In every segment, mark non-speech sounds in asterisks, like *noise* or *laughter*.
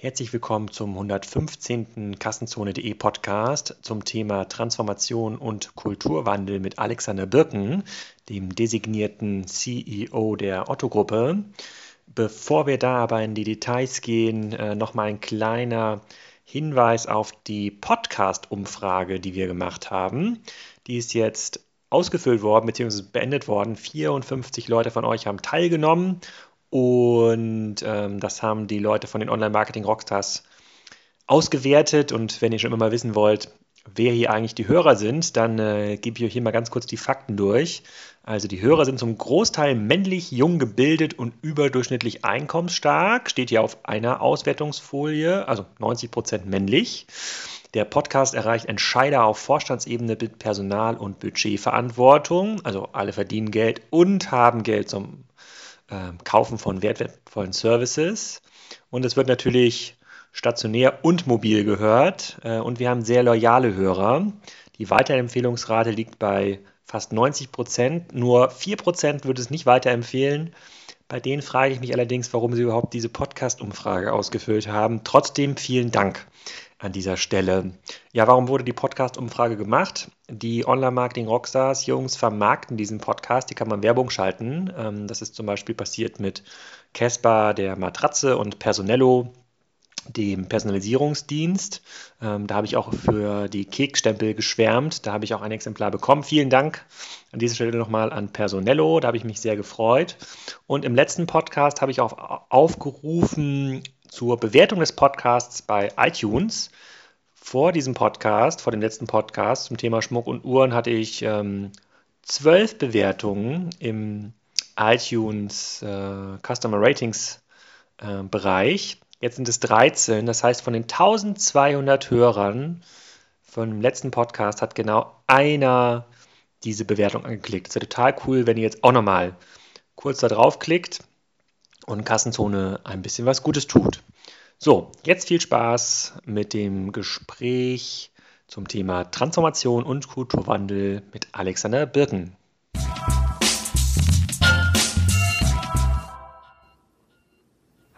Herzlich willkommen zum 115. Kassenzone.de Podcast zum Thema Transformation und Kulturwandel mit Alexander Birken, dem designierten CEO der Otto-Gruppe. Bevor wir da aber in die Details gehen, äh, nochmal ein kleiner Hinweis auf die Podcast-Umfrage, die wir gemacht haben. Die ist jetzt ausgefüllt worden bzw. beendet worden. 54 Leute von euch haben teilgenommen und ähm, das haben die Leute von den Online-Marketing-Rockstars ausgewertet. Und wenn ihr schon immer mal wissen wollt, wer hier eigentlich die Hörer sind, dann äh, gebe ich euch hier mal ganz kurz die Fakten durch. Also die Hörer sind zum Großteil männlich, jung gebildet und überdurchschnittlich einkommensstark. Steht hier auf einer Auswertungsfolie, also 90 Prozent männlich. Der Podcast erreicht Entscheider auf Vorstandsebene mit Personal- und Budgetverantwortung. Also alle verdienen Geld und haben Geld zum äh, Kaufen von wertvollen Services. Und es wird natürlich stationär und mobil gehört. Äh, und wir haben sehr loyale Hörer. Die Weiterempfehlungsrate liegt bei fast 90 Prozent. Nur 4 Prozent würde es nicht weiterempfehlen. Bei denen frage ich mich allerdings, warum sie überhaupt diese Podcast-Umfrage ausgefüllt haben. Trotzdem vielen Dank an dieser Stelle. Ja, warum wurde die Podcast-Umfrage gemacht? Die Online-Marketing-Rockstars, Jungs, vermarkten diesen Podcast, die kann man Werbung schalten. Ähm, das ist zum Beispiel passiert mit Casper, der Matratze und Personello, dem Personalisierungsdienst. Ähm, da habe ich auch für die Kekstempel geschwärmt. Da habe ich auch ein Exemplar bekommen. Vielen Dank an dieser Stelle nochmal an Personello. Da habe ich mich sehr gefreut. Und im letzten Podcast habe ich auch aufgerufen, zur Bewertung des Podcasts bei iTunes. Vor diesem Podcast, vor dem letzten Podcast zum Thema Schmuck und Uhren, hatte ich ähm, zwölf Bewertungen im iTunes äh, Customer Ratings äh, Bereich. Jetzt sind es 13. Das heißt, von den 1200 Hörern von dem letzten Podcast hat genau einer diese Bewertung angeklickt. Ist ja total cool, wenn ihr jetzt auch nochmal kurz da drauf klickt und Kassenzone ein bisschen was Gutes tut. So, jetzt viel Spaß mit dem Gespräch zum Thema Transformation und Kulturwandel mit Alexander Birken.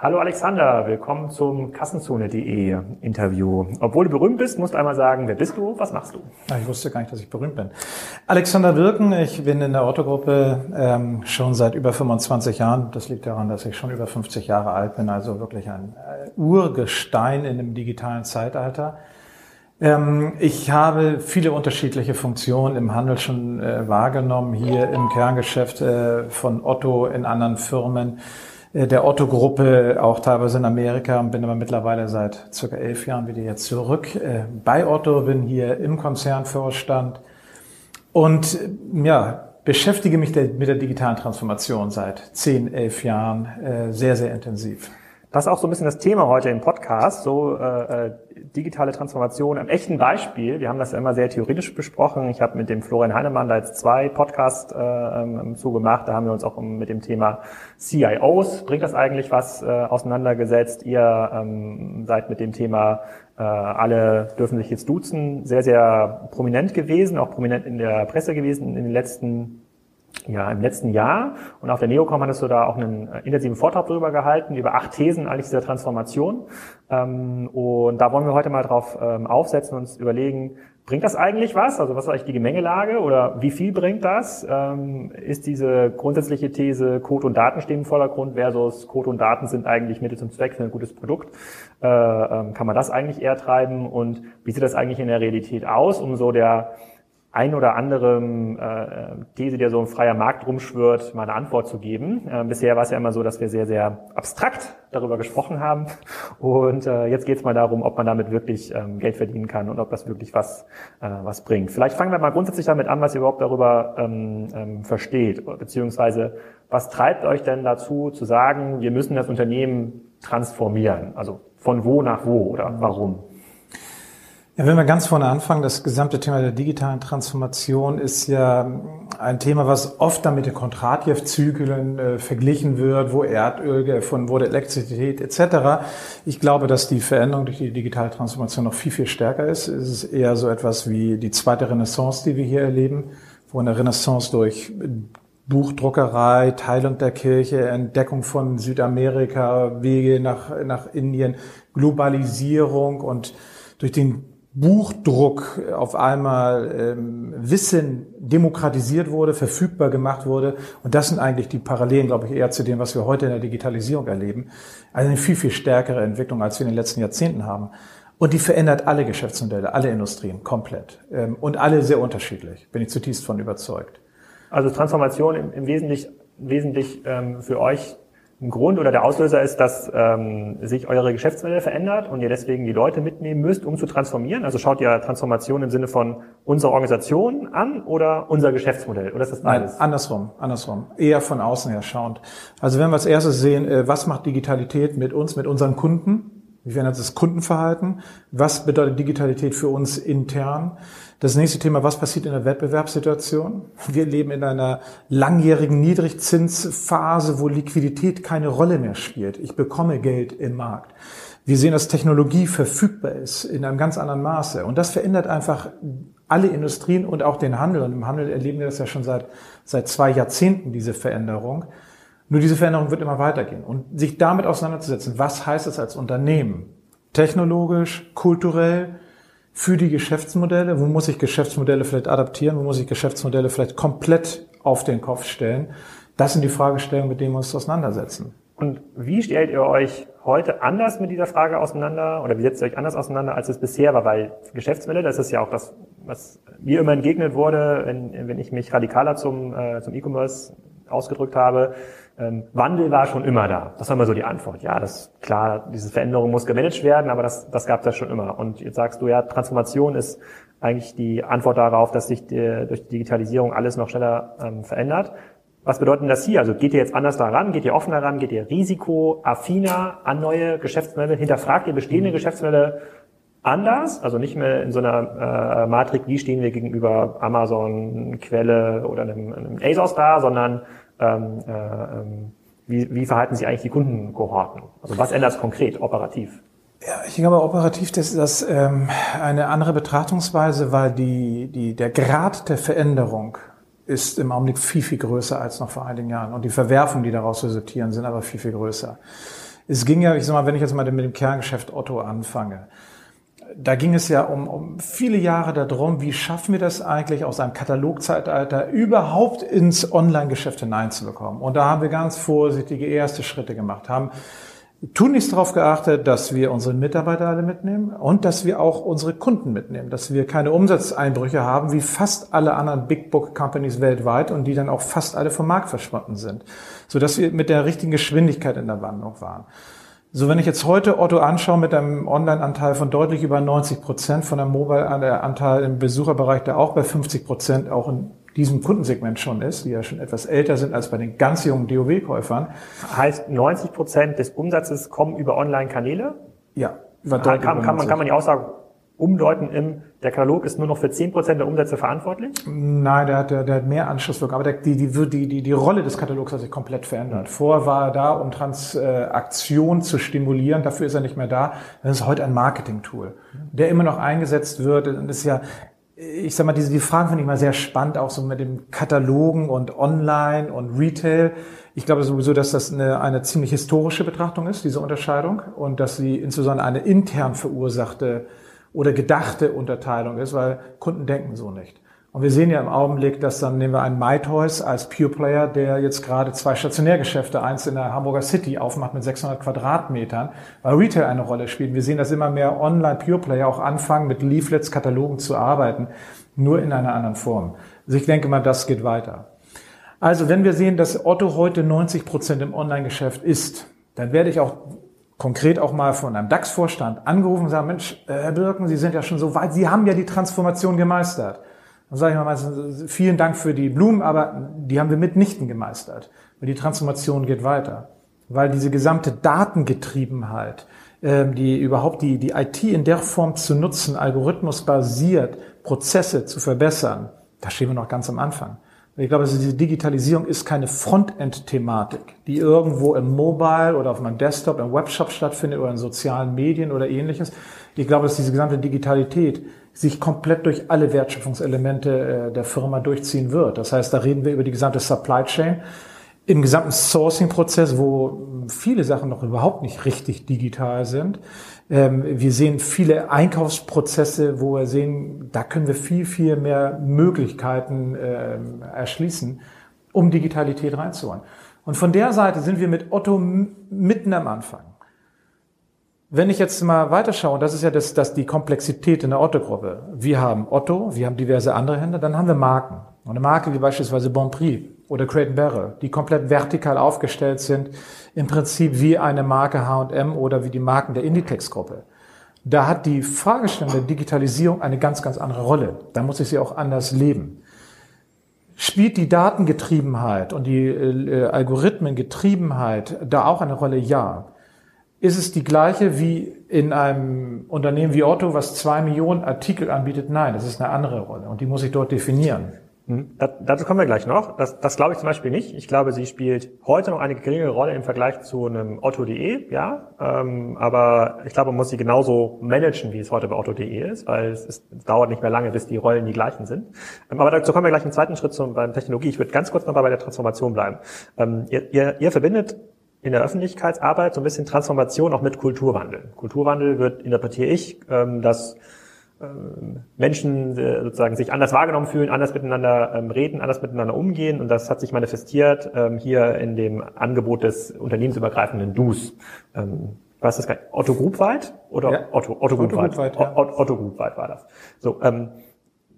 Hallo Alexander, willkommen zum Kassenzone.de Interview. Obwohl du berühmt bist, musst du einmal sagen, wer bist du, was machst du? Ich wusste gar nicht, dass ich berühmt bin. Alexander Wirken, ich bin in der Otto-Gruppe ähm, schon seit über 25 Jahren. Das liegt daran, dass ich schon über 50 Jahre alt bin, also wirklich ein äh, Urgestein in dem digitalen Zeitalter. Ähm, ich habe viele unterschiedliche Funktionen im Handel schon äh, wahrgenommen, hier im Kerngeschäft äh, von Otto, in anderen Firmen der Otto-Gruppe, auch teilweise in Amerika, bin aber mittlerweile seit circa elf Jahren wieder jetzt zurück äh, bei Otto, bin hier im Konzernvorstand und ja, beschäftige mich mit der digitalen Transformation seit zehn, elf Jahren äh, sehr, sehr intensiv. Das ist auch so ein bisschen das Thema heute im Podcast, so äh, äh, digitale Transformation am echten Beispiel. Wir haben das ja immer sehr theoretisch besprochen. Ich habe mit dem Florian Heinemann da jetzt zwei Podcasts äh, ähm, zugemacht. Da haben wir uns auch mit dem Thema CIOs, bringt das eigentlich was, äh, auseinandergesetzt. Ihr ähm, seid mit dem Thema äh, alle dürfen sich jetzt duzen, sehr, sehr prominent gewesen, auch prominent in der Presse gewesen in den letzten ja, im letzten Jahr. Und auf der Neocom hattest du da auch einen äh, intensiven Vortrag drüber gehalten, über acht Thesen eigentlich dieser Transformation. Ähm, und da wollen wir heute mal drauf ähm, aufsetzen und uns überlegen, bringt das eigentlich was? Also was ist eigentlich die Gemengelage oder wie viel bringt das? Ähm, ist diese grundsätzliche These, Code und Daten stehen im Vordergrund versus Code und Daten sind eigentlich Mittel zum Zweck für ein gutes Produkt? Äh, kann man das eigentlich eher treiben? Und wie sieht das eigentlich in der Realität aus, um so der ein oder anderem äh, These, der so im freier Markt rumschwört, mal eine Antwort zu geben. Äh, bisher war es ja immer so, dass wir sehr, sehr abstrakt darüber gesprochen haben. Und äh, jetzt geht es mal darum, ob man damit wirklich ähm, Geld verdienen kann und ob das wirklich was, äh, was bringt. Vielleicht fangen wir mal grundsätzlich damit an, was ihr überhaupt darüber ähm, ähm, versteht, beziehungsweise was treibt euch denn dazu zu sagen, wir müssen das Unternehmen transformieren? Also von wo nach wo oder warum? Ja, wenn wir ganz vorne anfangen, das gesamte Thema der digitalen Transformation ist ja ein Thema, was oft dann mit den Kontratjew-Zyklen äh, verglichen wird, wo Erdöl gefunden wurde, Elektrizität etc. Ich glaube, dass die Veränderung durch die digitale Transformation noch viel, viel stärker ist. Es ist eher so etwas wie die zweite Renaissance, die wir hier erleben, wo eine Renaissance durch Buchdruckerei, Teilung der Kirche, Entdeckung von Südamerika, Wege nach, nach Indien, Globalisierung und durch den Buchdruck auf einmal ähm, Wissen demokratisiert wurde, verfügbar gemacht wurde. Und das sind eigentlich die Parallelen, glaube ich, eher zu dem, was wir heute in der Digitalisierung erleben. Also eine viel, viel stärkere Entwicklung, als wir in den letzten Jahrzehnten haben. Und die verändert alle Geschäftsmodelle, alle Industrien komplett. Ähm, und alle sehr unterschiedlich, bin ich zutiefst von überzeugt. Also Transformation im, im Wesentlichen, wesentlich ähm, für euch ein Grund oder der Auslöser ist, dass ähm, sich eure Geschäftsmodelle verändert und ihr deswegen die Leute mitnehmen müsst, um zu transformieren? Also schaut ihr Transformation im Sinne von unserer Organisation an oder unser Geschäftsmodell? Oder ist das beides? Nein, andersrum, andersrum. Eher von außen her schauend. Also wenn wir als erstes sehen, äh, was macht Digitalität mit uns, mit unseren Kunden? Wie verändert das Kundenverhalten? Was bedeutet Digitalität für uns intern? Das nächste Thema, was passiert in der Wettbewerbssituation? Wir leben in einer langjährigen Niedrigzinsphase, wo Liquidität keine Rolle mehr spielt. Ich bekomme Geld im Markt. Wir sehen, dass Technologie verfügbar ist in einem ganz anderen Maße. Und das verändert einfach alle Industrien und auch den Handel. Und im Handel erleben wir das ja schon seit, seit zwei Jahrzehnten, diese Veränderung. Nur diese Veränderung wird immer weitergehen. Und sich damit auseinanderzusetzen, was heißt es als Unternehmen? Technologisch, kulturell, für die Geschäftsmodelle, wo muss ich Geschäftsmodelle vielleicht adaptieren, wo muss ich Geschäftsmodelle vielleicht komplett auf den Kopf stellen. Das sind die Fragestellungen, mit denen wir uns auseinandersetzen. Und wie stellt ihr euch heute anders mit dieser Frage auseinander oder wie setzt ihr euch anders auseinander, als es bisher war? Weil Geschäftsmodelle, das ist ja auch das, was mir immer entgegnet wurde, wenn, wenn ich mich radikaler zum, äh, zum E-Commerce ausgedrückt habe, Wandel war schon immer da. Das war immer so die Antwort. Ja, das klar, diese Veränderung muss gemanagt werden, aber das, das gab es ja schon immer. Und jetzt sagst du ja, Transformation ist eigentlich die Antwort darauf, dass sich die, durch die Digitalisierung alles noch schneller ähm, verändert. Was bedeutet denn das hier? Also geht ihr jetzt anders daran? Geht ihr offener ran? Geht ihr risikoaffiner an neue Geschäftsmodelle? Hinterfragt ihr bestehende Geschäftsmodelle anders? Also nicht mehr in so einer äh, Matrik, wie stehen wir gegenüber Amazon, Quelle oder einem, einem ASOS da, sondern ähm, äh, ähm, wie, wie verhalten sich eigentlich die Kundenkohorten? Also was ändert es konkret, operativ? Ja, ich glaube, operativ das ist das ähm, eine andere Betrachtungsweise, weil die, die, der Grad der Veränderung ist im Augenblick viel, viel größer als noch vor einigen Jahren. Und die Verwerfungen, die daraus resultieren, sind aber viel, viel größer. Es ging ja, ich sag mal, wenn ich jetzt mal mit dem Kerngeschäft Otto anfange, da ging es ja um, um viele Jahre darum, wie schaffen wir das eigentlich aus einem Katalogzeitalter überhaupt ins Online-Geschäft hineinzubekommen. Und da haben wir ganz vorsichtige erste Schritte gemacht, haben tunlichst darauf geachtet, dass wir unsere Mitarbeiter alle mitnehmen und dass wir auch unsere Kunden mitnehmen, dass wir keine Umsatzeinbrüche haben, wie fast alle anderen Big Book Companies weltweit und die dann auch fast alle vom Markt verschwunden sind, so dass wir mit der richtigen Geschwindigkeit in der Wandlung waren. So, wenn ich jetzt heute Otto anschaue mit einem Online-Anteil von deutlich über 90 Prozent, von einem Mobile-Anteil im Besucherbereich, der auch bei 50 Prozent auch in diesem Kundensegment schon ist, die ja schon etwas älter sind als bei den ganz jungen DOW-Käufern. Heißt, 90 Prozent des Umsatzes kommen über Online-Kanäle? Ja. Über kann, kann, man, kann man die Aussage umdeuten im, der Katalog ist nur noch für 10% der Umsätze verantwortlich? Nein, der hat, der, der hat mehr Anschlusswirkung. Aber der, die, die, die, die, die Rolle des Katalogs hat sich komplett verändert. Mhm. Vorher war er da, um Transaktion zu stimulieren. Dafür ist er nicht mehr da. Das ist heute ein Marketing-Tool, der immer noch eingesetzt wird. Und ist ja, ich sag mal, diese, die Fragen finde ich mal sehr spannend, auch so mit dem Katalogen und Online und Retail. Ich glaube sowieso, dass das eine, eine ziemlich historische Betrachtung ist, diese Unterscheidung, und dass sie insbesondere eine intern verursachte oder gedachte Unterteilung ist, weil Kunden denken so nicht. Und wir sehen ja im Augenblick, dass dann nehmen wir einen MyToys als Pure Player, der jetzt gerade zwei Stationärgeschäfte, eins in der Hamburger City aufmacht mit 600 Quadratmetern, weil Retail eine Rolle spielt. Wir sehen, dass immer mehr Online Pure Player auch anfangen, mit Leaflets, Katalogen zu arbeiten, nur in einer anderen Form. Also ich denke mal, das geht weiter. Also wenn wir sehen, dass Otto heute 90 Prozent im Online-Geschäft ist, dann werde ich auch konkret auch mal von einem DAX-Vorstand angerufen und sagen, Mensch, äh, Herr Birken, Sie sind ja schon so weit, Sie haben ja die Transformation gemeistert. Dann sage ich mal meistens, vielen Dank für die Blumen, aber die haben wir mitnichten gemeistert. Weil die Transformation geht weiter. Weil diese gesamte Datengetriebenheit, ähm, die überhaupt die, die IT in der Form zu nutzen, algorithmusbasiert Prozesse zu verbessern, da stehen wir noch ganz am Anfang. Ich glaube, also diese Digitalisierung ist keine Frontend-Thematik, die irgendwo im Mobile oder auf meinem Desktop, im Webshop stattfindet oder in sozialen Medien oder ähnliches. Ich glaube, dass diese gesamte Digitalität sich komplett durch alle Wertschöpfungselemente äh, der Firma durchziehen wird. Das heißt, da reden wir über die gesamte Supply Chain, im gesamten Sourcing-Prozess, wo viele Sachen noch überhaupt nicht richtig digital sind. Ähm, wir sehen viele Einkaufsprozesse, wo wir sehen, da können wir viel, viel mehr Möglichkeiten ähm, erschließen, um Digitalität reinzuholen. Und von der Seite sind wir mit Otto mitten am Anfang. Wenn ich jetzt mal weiterschaue, das ist ja das, das die Komplexität in der Otto-Gruppe. Wir haben Otto, wir haben diverse andere Händler, dann haben wir Marken. Und eine Marke wie beispielsweise Bonprix oder Crate Barrel, die komplett vertikal aufgestellt sind, im Prinzip wie eine Marke H&M oder wie die Marken der Inditex-Gruppe. Da hat die Fragestellung der Digitalisierung eine ganz, ganz andere Rolle. Da muss ich sie auch anders leben. Spielt die Datengetriebenheit und die äh, Algorithmengetriebenheit da auch eine Rolle? Ja. Ist es die gleiche wie in einem Unternehmen wie Otto, was zwei Millionen Artikel anbietet? Nein, das ist eine andere Rolle und die muss ich dort definieren. Hm. Das, dazu kommen wir gleich noch. Das, das glaube ich zum Beispiel nicht. Ich glaube, sie spielt heute noch eine geringere Rolle im Vergleich zu einem Otto.de, ja. Ähm, aber ich glaube, man muss sie genauso managen, wie es heute bei Otto.de ist, weil es, ist, es dauert nicht mehr lange, bis die Rollen die gleichen sind. Ähm, aber dazu kommen wir gleich im zweiten Schritt zum, beim Technologie. Ich würde ganz kurz noch mal bei der Transformation bleiben. Ähm, ihr, ihr, ihr verbindet in der Öffentlichkeitsarbeit so ein bisschen Transformation auch mit Kulturwandel. Kulturwandel wird, interpretiere ich, ähm, dass Menschen äh, sozusagen sich anders wahrgenommen fühlen, anders miteinander ähm, reden, anders miteinander umgehen. Und das hat sich manifestiert hier in dem Angebot des unternehmensübergreifenden Dus. Was ist das? Otto Group weit? Oder ja. Otto, Otto, Otto weit? Group weit ja. Otto war das. So, ähm,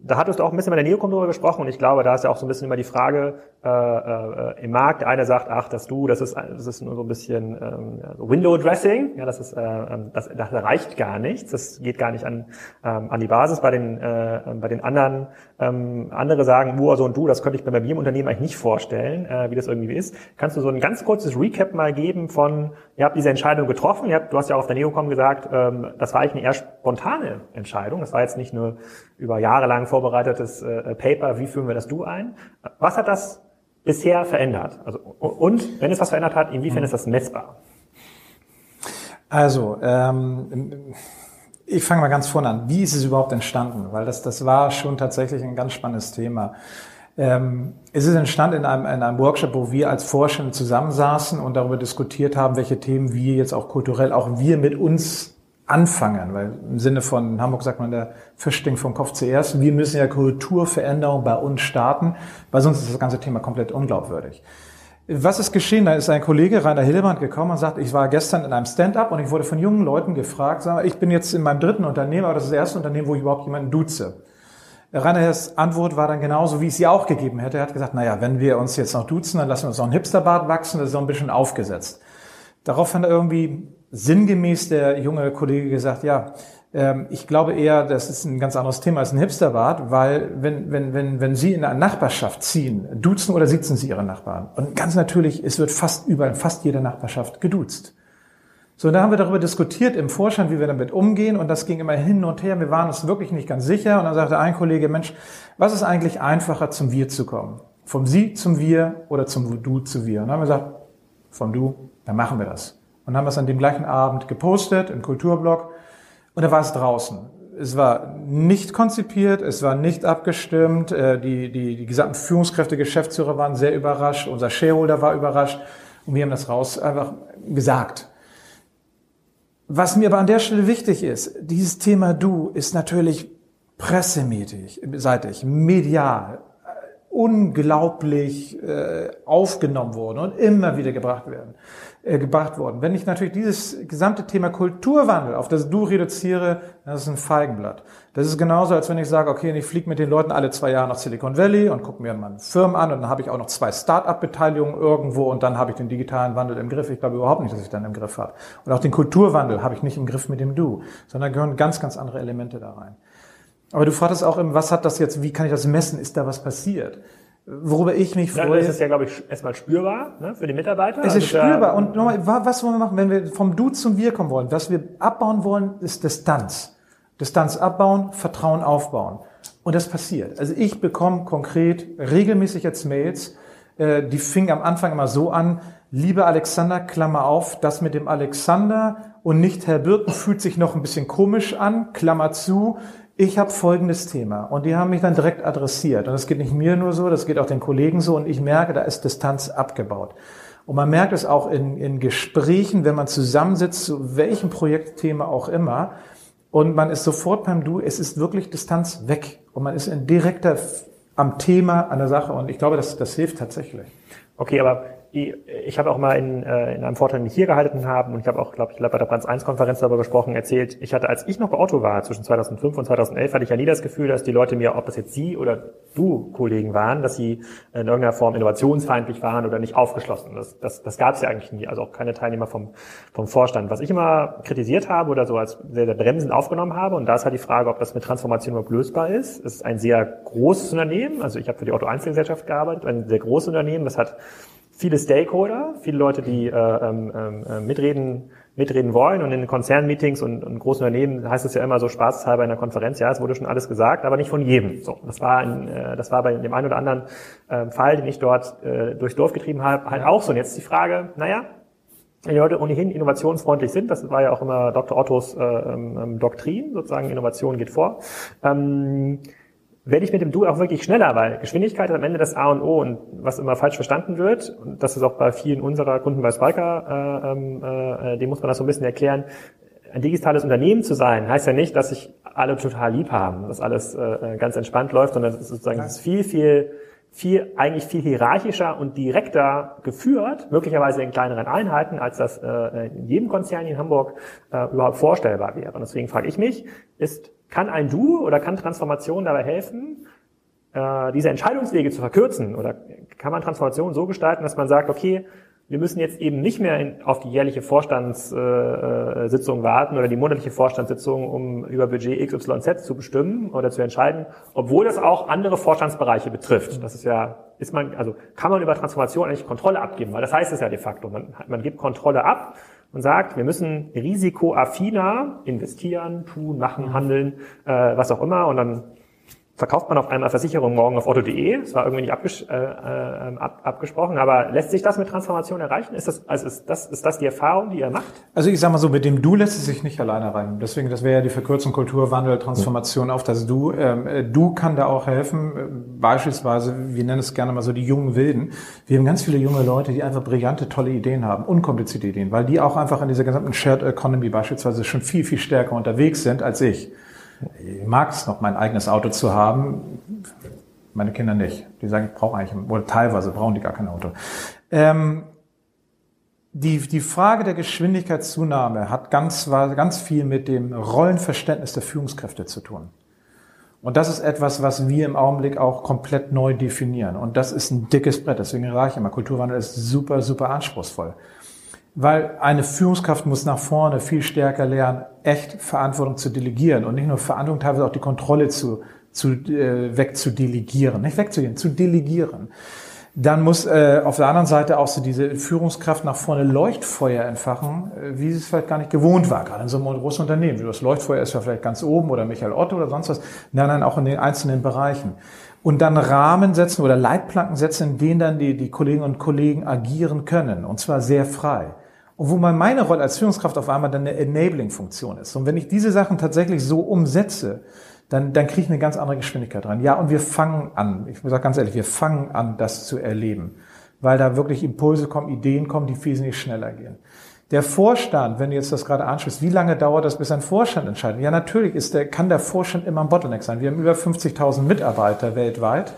da hattest du auch ein bisschen bei der Neocom drüber gesprochen und ich glaube, da ist ja auch so ein bisschen immer die Frage äh, äh, im Markt. Der eine sagt, ach, das du, das ist, das ist nur so ein bisschen ähm, Window Dressing, ja, das ist, äh, ähm, das, das reicht gar nichts, das geht gar nicht an ähm, an die Basis. Bei den äh, bei den anderen ähm, andere sagen, du also und du, das könnte ich bei mir im Unternehmen eigentlich nicht vorstellen, äh, wie das irgendwie ist. Kannst du so ein ganz kurzes Recap mal geben von, ihr habt diese Entscheidung getroffen, ihr habt, du hast ja auch auf der Neocom gesagt, ähm, das war eigentlich eine eher spontane Entscheidung, das war jetzt nicht nur über Jahre lang vorbereitetes äh, Paper, wie führen wir das Du ein. Was hat das bisher verändert? Also, und wenn es was verändert hat, inwiefern mhm. ist das messbar? Also, ähm, ich fange mal ganz vorne an. Wie ist es überhaupt entstanden? Weil das, das war schon tatsächlich ein ganz spannendes Thema. Ähm, es ist entstanden in einem, in einem Workshop, wo wir als Forscher zusammensaßen und darüber diskutiert haben, welche Themen wir jetzt auch kulturell, auch wir mit uns anfangen, weil im Sinne von Hamburg sagt man, der Fisch stinkt vom Kopf zuerst. Wir müssen ja Kulturveränderung bei uns starten, weil sonst ist das ganze Thema komplett unglaubwürdig. Was ist geschehen? Da ist ein Kollege, Rainer Hillebrand, gekommen und sagt, ich war gestern in einem Stand-up und ich wurde von jungen Leuten gefragt, sag, ich bin jetzt in meinem dritten Unternehmen, aber das ist das erste Unternehmen, wo ich überhaupt jemanden duze. Rainers Antwort war dann genauso, wie ich sie auch gegeben hätte. Er hat gesagt, naja, wenn wir uns jetzt noch duzen, dann lassen wir uns noch einen Hipsterbart wachsen, das ist so ein bisschen aufgesetzt. Darauf hat irgendwie sinngemäß der junge Kollege gesagt, ja, ich glaube eher, das ist ein ganz anderes Thema als ein Hipsterbad, weil wenn, wenn, wenn, wenn Sie in eine Nachbarschaft ziehen, duzen oder sitzen Sie Ihre Nachbarn. Und ganz natürlich, es wird fast überall, fast jeder Nachbarschaft geduzt. So, und da haben wir darüber diskutiert im Vorstand, wie wir damit umgehen. Und das ging immer hin und her. Wir waren uns wirklich nicht ganz sicher. Und dann sagte ein Kollege, Mensch, was ist eigentlich einfacher, zum Wir zu kommen? Vom Sie zum Wir oder zum Du zu Wir? Und dann haben wir gesagt, vom Du, dann machen wir das und haben es an dem gleichen Abend gepostet im Kulturblog und da war es draußen. Es war nicht konzipiert, es war nicht abgestimmt, äh, die, die, die gesamten Führungskräfte, Geschäftsführer waren sehr überrascht, unser Shareholder war überrascht und wir haben das raus einfach gesagt. Was mir aber an der Stelle wichtig ist, dieses Thema Du ist natürlich pressemäßig, medial, unglaublich äh, aufgenommen worden und immer wieder gebracht werden äh, gebracht worden. Wenn ich natürlich dieses gesamte Thema Kulturwandel auf das Du reduziere, das ist ein Feigenblatt. Das ist genauso, als wenn ich sage, okay, ich fliege mit den Leuten alle zwei Jahre nach Silicon Valley und gucke mir meine Firmen an und dann habe ich auch noch zwei Start-up-Beteiligungen irgendwo und dann habe ich den digitalen Wandel im Griff. Ich glaube überhaupt nicht, dass ich dann im Griff habe. Und auch den Kulturwandel habe ich nicht im Griff mit dem Du, sondern gehören ganz, ganz andere Elemente da rein. Aber du fragtest auch, was hat das jetzt, wie kann ich das messen? Ist da was passiert? worüber ich mich freue. Das ist ja, glaube ich, erstmal spürbar ne, für die Mitarbeiter. Es ist also spürbar. Und nochmal, was wollen wir machen, wenn wir vom Du zum Wir kommen wollen? Was wir abbauen wollen, ist Distanz. Distanz abbauen, Vertrauen aufbauen. Und das passiert. Also ich bekomme konkret regelmäßig jetzt Mails, äh, die fingen am Anfang immer so an, liebe Alexander, Klammer auf, das mit dem Alexander und nicht Herr Birken fühlt sich noch ein bisschen komisch an, Klammer zu, ich habe folgendes Thema und die haben mich dann direkt adressiert. Und das geht nicht mir nur so, das geht auch den Kollegen so. Und ich merke, da ist Distanz abgebaut. Und man merkt es auch in, in Gesprächen, wenn man zusammensitzt, zu welchem Projektthema auch immer, und man ist sofort beim Du, es ist wirklich Distanz weg. Und man ist in direkter am Thema, an der Sache. Und ich glaube, das, das hilft tatsächlich. Okay, aber ich habe auch mal in, äh, in einem Vortrag, den wir hier gehalten haben, und ich habe auch, glaube ich, bei der Brands 1 Konferenz darüber gesprochen, erzählt, ich hatte, als ich noch bei Otto war, zwischen 2005 und 2011, hatte ich ja nie das Gefühl, dass die Leute mir, ob das jetzt Sie oder du Kollegen waren, dass sie in irgendeiner Form innovationsfeindlich waren oder nicht aufgeschlossen. Das, das, das gab es ja eigentlich nie, also auch keine Teilnehmer vom, vom Vorstand. Was ich immer kritisiert habe oder so als sehr, sehr bremsend aufgenommen habe, und da ist halt die Frage, ob das mit Transformation überhaupt lösbar ist. Es ist ein sehr großes Unternehmen, also ich habe für die Otto Einzelgesellschaft gearbeitet, ein sehr großes Unternehmen, das hat viele Stakeholder, viele Leute, die äh, ähm, äh, mitreden, mitreden wollen. Und in Konzernmeetings und, und großen Unternehmen heißt es ja immer so spaßhalber in der Konferenz, ja, es wurde schon alles gesagt, aber nicht von jedem. So, das war, in, äh, das war bei dem einen oder anderen äh, Fall, den ich dort äh, durchs Dorf getrieben habe, halt auch so. Und jetzt die Frage, naja, wenn die Leute ohnehin innovationsfreundlich sind, das war ja auch immer Dr. Ottos äh, ähm, Doktrin, sozusagen Innovation geht vor. Ähm, werde ich mit dem Du auch wirklich schneller, weil Geschwindigkeit ist am Ende das A und O und was immer falsch verstanden wird, und das ist auch bei vielen unserer Kunden bei Spiker, äh, ähm, äh, dem muss man das so ein bisschen erklären, ein digitales Unternehmen zu sein, heißt ja nicht, dass sich alle total lieb haben, dass alles äh, ganz entspannt läuft, sondern es ist sozusagen es ist viel, viel, viel, eigentlich viel hierarchischer und direkter geführt, möglicherweise in kleineren Einheiten, als das äh, in jedem Konzern in Hamburg äh, überhaupt vorstellbar wäre. Und deswegen frage ich mich, ist kann ein Du oder kann Transformation dabei helfen, äh, diese Entscheidungswege zu verkürzen? Oder kann man Transformation so gestalten, dass man sagt, okay, wir müssen jetzt eben nicht mehr auf die jährliche Vorstandssitzung äh, warten oder die monatliche Vorstandssitzung, um über Budget XYZ zu bestimmen oder zu entscheiden, obwohl das auch andere Vorstandsbereiche betrifft. Das ist ja, ist man, also kann man über Transformation eigentlich Kontrolle abgeben, weil das heißt es ja de facto. Man, man gibt Kontrolle ab und sagt, wir müssen risikoaffiner investieren, tun, machen, handeln, äh, was auch immer. Und dann verkauft man auf einmal Versicherung morgen auf otto.de. Das war irgendwie nicht abges äh, äh, ab, abgesprochen. Aber lässt sich das mit Transformation erreichen? Ist das, also ist das, ist das die Erfahrung, die ihr macht? Also ich sage mal so, mit dem Du lässt es sich nicht alleine erreichen. Deswegen, das wäre ja die Verkürzung Kulturwandel, Transformation auf das Du. Ähm, äh, du kann da auch helfen. Beispielsweise, wir nennen es gerne mal so die jungen Wilden. Wir haben ganz viele junge Leute, die einfach brillante, tolle Ideen haben, unkomplizierte Ideen, weil die auch einfach in dieser gesamten Shared Economy beispielsweise schon viel, viel stärker unterwegs sind als ich. Ich mag es noch, mein eigenes Auto zu haben. Meine Kinder nicht. Die sagen, ich brauche eigentlich, oder teilweise brauchen die gar kein Auto. Ähm, die, die Frage der Geschwindigkeitszunahme hat ganz, ganz viel mit dem Rollenverständnis der Führungskräfte zu tun. Und das ist etwas, was wir im Augenblick auch komplett neu definieren. Und das ist ein dickes Brett. Deswegen reiche ich immer. Kulturwandel ist super, super anspruchsvoll. Weil eine Führungskraft muss nach vorne viel stärker lernen, echt Verantwortung zu delegieren und nicht nur Verantwortung, teilweise auch die Kontrolle zu, zu äh, wegzudelegieren, nicht wegzugehen, zu delegieren. Dann muss äh, auf der anderen Seite auch so diese Führungskraft nach vorne Leuchtfeuer entfachen, äh, wie sie es vielleicht gar nicht gewohnt war, gerade in so einem großen Unternehmen. Das Leuchtfeuer ist ja vielleicht ganz oben oder Michael Otto oder sonst was. Nein, nein, auch in den einzelnen Bereichen. Und dann Rahmen setzen oder Leitplanken setzen, in denen dann die, die Kolleginnen und Kollegen agieren können. Und zwar sehr frei. Und wo man meine Rolle als Führungskraft auf einmal dann eine Enabling-Funktion ist. Und wenn ich diese Sachen tatsächlich so umsetze, dann, dann kriege ich eine ganz andere Geschwindigkeit dran. Ja, und wir fangen an, ich sage ganz ehrlich, wir fangen an, das zu erleben, weil da wirklich Impulse kommen, Ideen kommen, die wesentlich schneller gehen. Der Vorstand, wenn du jetzt das gerade anschließt, wie lange dauert das, bis ein Vorstand entscheidet? Ja, natürlich ist der, kann der Vorstand immer ein Bottleneck sein. Wir haben über 50.000 Mitarbeiter weltweit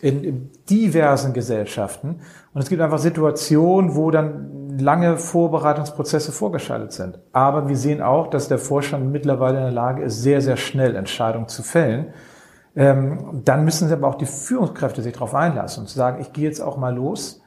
in, in diversen Gesellschaften. Und es gibt einfach Situationen, wo dann lange Vorbereitungsprozesse vorgeschaltet sind. Aber wir sehen auch, dass der Vorstand mittlerweile in der Lage ist, sehr, sehr schnell Entscheidungen zu fällen. Ähm, dann müssen sie aber auch die Führungskräfte sich darauf einlassen und sagen, ich gehe jetzt auch mal los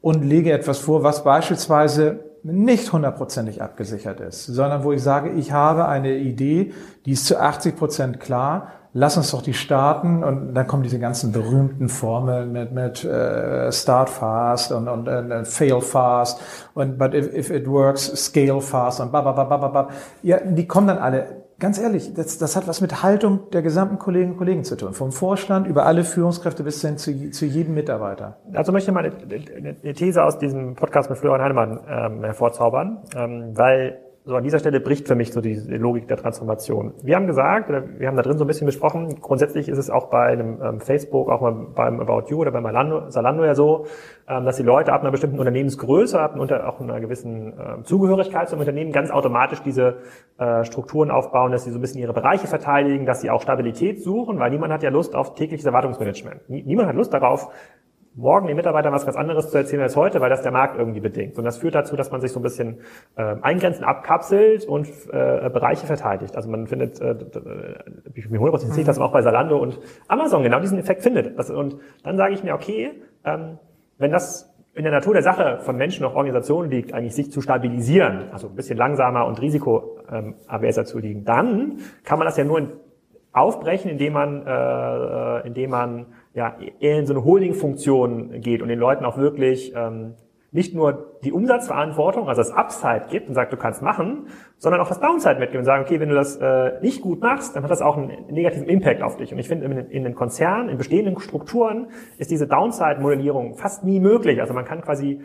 und lege etwas vor, was beispielsweise nicht hundertprozentig abgesichert ist, sondern wo ich sage, ich habe eine Idee, die ist zu 80 Prozent klar lass uns doch die starten und dann kommen diese ganzen berühmten Formeln mit, mit äh, Start fast und, und äh, Fail fast und but if, if it works, scale fast und bababababab. Ja, die kommen dann alle. Ganz ehrlich, das, das hat was mit Haltung der gesamten Kolleginnen und Kollegen zu tun. Vom Vorstand über alle Führungskräfte bis hin zu, zu jedem Mitarbeiter. Also möchte ich mal eine, eine These aus diesem Podcast mit Florian Heinemann ähm, hervorzaubern, ähm, weil so an dieser Stelle bricht für mich so die Logik der Transformation. Wir haben gesagt, wir haben da drin so ein bisschen besprochen, grundsätzlich ist es auch bei einem ähm, Facebook, auch mal beim About You oder beim Zalando, Zalando ja so, ähm, dass die Leute ab einer bestimmten Unternehmensgröße, ab unter auch einer gewissen äh, Zugehörigkeit zum Unternehmen ganz automatisch diese äh, Strukturen aufbauen, dass sie so ein bisschen ihre Bereiche verteidigen, dass sie auch Stabilität suchen, weil niemand hat ja Lust auf tägliches Erwartungsmanagement. Niemand hat Lust darauf, morgen den Mitarbeitern was ganz anderes zu erzählen als heute, weil das der Markt irgendwie bedingt. Und das führt dazu, dass man sich so ein bisschen äh, eingrenzen, abkapselt und äh, Bereiche verteidigt. Also man findet, äh, ich bin hundertprozentig sicher, dass man auch bei Salando und Amazon genau diesen Effekt findet. Das, und dann sage ich mir, okay, ähm, wenn das in der Natur der Sache von Menschen auch Organisationen liegt, eigentlich sich zu stabilisieren, also ein bisschen langsamer und risikoaverser zu liegen, dann kann man das ja nur aufbrechen, indem man, äh, äh indem man ja, eher in so eine Holding-Funktion geht und den Leuten auch wirklich ähm, nicht nur die Umsatzverantwortung, also das Upside gibt und sagt, du kannst machen, sondern auch das Downside mitgibt und sagen, okay, wenn du das äh, nicht gut machst, dann hat das auch einen negativen Impact auf dich. Und ich finde, in, in den Konzernen, in bestehenden Strukturen ist diese Downside-Modellierung fast nie möglich. Also man kann quasi,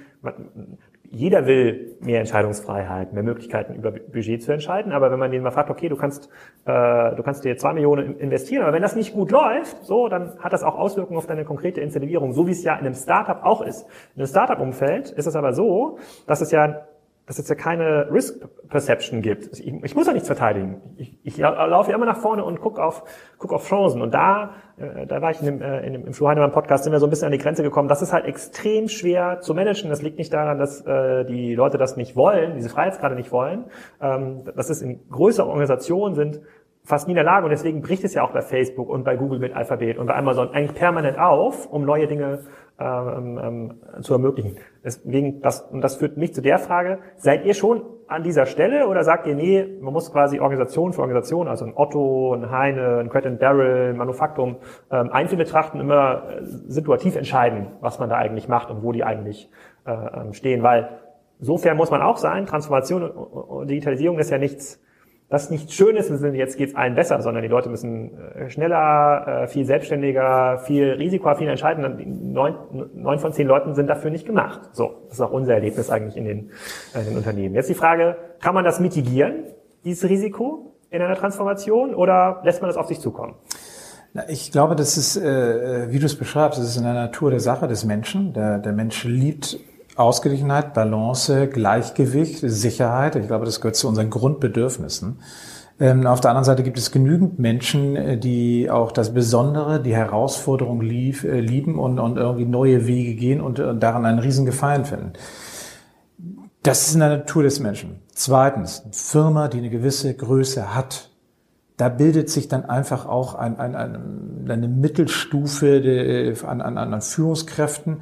jeder will mehr Entscheidungsfreiheit, mehr Möglichkeiten über Budget zu entscheiden. Aber wenn man den mal fragt, okay, du kannst, äh, du kannst dir zwei Millionen investieren, aber wenn das nicht gut läuft, so, dann hat das auch Auswirkungen auf deine konkrete Incentivierung, so wie es ja in einem Startup auch ist. In einem Startup-Umfeld ist es aber so, dass es ja dass es ja keine Risk Perception gibt. Ich, ich muss ja nichts verteidigen. Ich, ich laufe immer nach vorne und gucke auf, guck auf Chancen. Und da, äh, da war ich in dem, äh, in dem, im Flo Heinemann Podcast, sind wir so ein bisschen an die Grenze gekommen. Das ist halt extrem schwer zu managen. Das liegt nicht daran, dass äh, die Leute das nicht wollen, diese Freiheitsgrade nicht wollen. Ähm, das ist in größeren Organisationen sind fast nie in der Lage und deswegen bricht es ja auch bei Facebook und bei Google mit Alphabet und bei Amazon eigentlich permanent auf, um neue Dinge ähm, ähm, zu ermöglichen. Deswegen, das, und das führt mich zu der Frage, seid ihr schon an dieser Stelle oder sagt ihr, nee, man muss quasi Organisation für Organisation, also ein Otto, ein Heine, ein Credit Barrel, ein Manufaktum, ähm, einzeln betrachten, immer äh, situativ entscheiden, was man da eigentlich macht und wo die eigentlich äh, ähm, stehen, weil sofern muss man auch sein, Transformation und Digitalisierung ist ja nichts das nicht schön ist im Sinne, jetzt geht's allen besser, sondern die Leute müssen äh, schneller, äh, viel selbstständiger, viel risikoaffiner entscheiden. Neun, neun von zehn Leuten sind dafür nicht gemacht. So, das ist auch unser Erlebnis eigentlich in den, in den Unternehmen. Jetzt die Frage, kann man das mitigieren, dieses Risiko in einer Transformation, oder lässt man das auf sich zukommen? Ich glaube, das ist, äh, wie du es beschreibst, das ist in der Natur der Sache des Menschen. Der, der Mensch liebt Ausgeglichenheit, Balance, Gleichgewicht, Sicherheit. Ich glaube, das gehört zu unseren Grundbedürfnissen. Ähm, auf der anderen Seite gibt es genügend Menschen, äh, die auch das Besondere, die Herausforderung lieb, äh, lieben und, und irgendwie neue Wege gehen und, und daran einen riesen Gefallen finden. Das ist in der Natur des Menschen. Zweitens, Firma, die eine gewisse Größe hat, da bildet sich dann einfach auch ein, ein, ein, eine Mittelstufe an, an, an Führungskräften,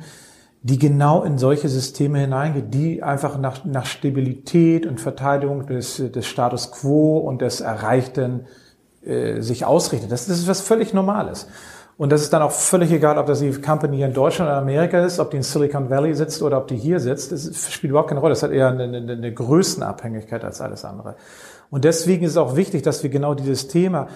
die genau in solche Systeme hineingeht, die einfach nach, nach Stabilität und Verteidigung des, des Status quo und des Erreichten äh, sich ausrichtet. Das, das ist was völlig Normales. Und das ist dann auch völlig egal, ob das die Company in Deutschland oder Amerika ist, ob die in Silicon Valley sitzt oder ob die hier sitzt. Das spielt überhaupt keine Rolle. Das hat eher eine, eine, eine Größenabhängigkeit als alles andere. Und deswegen ist es auch wichtig, dass wir genau dieses Thema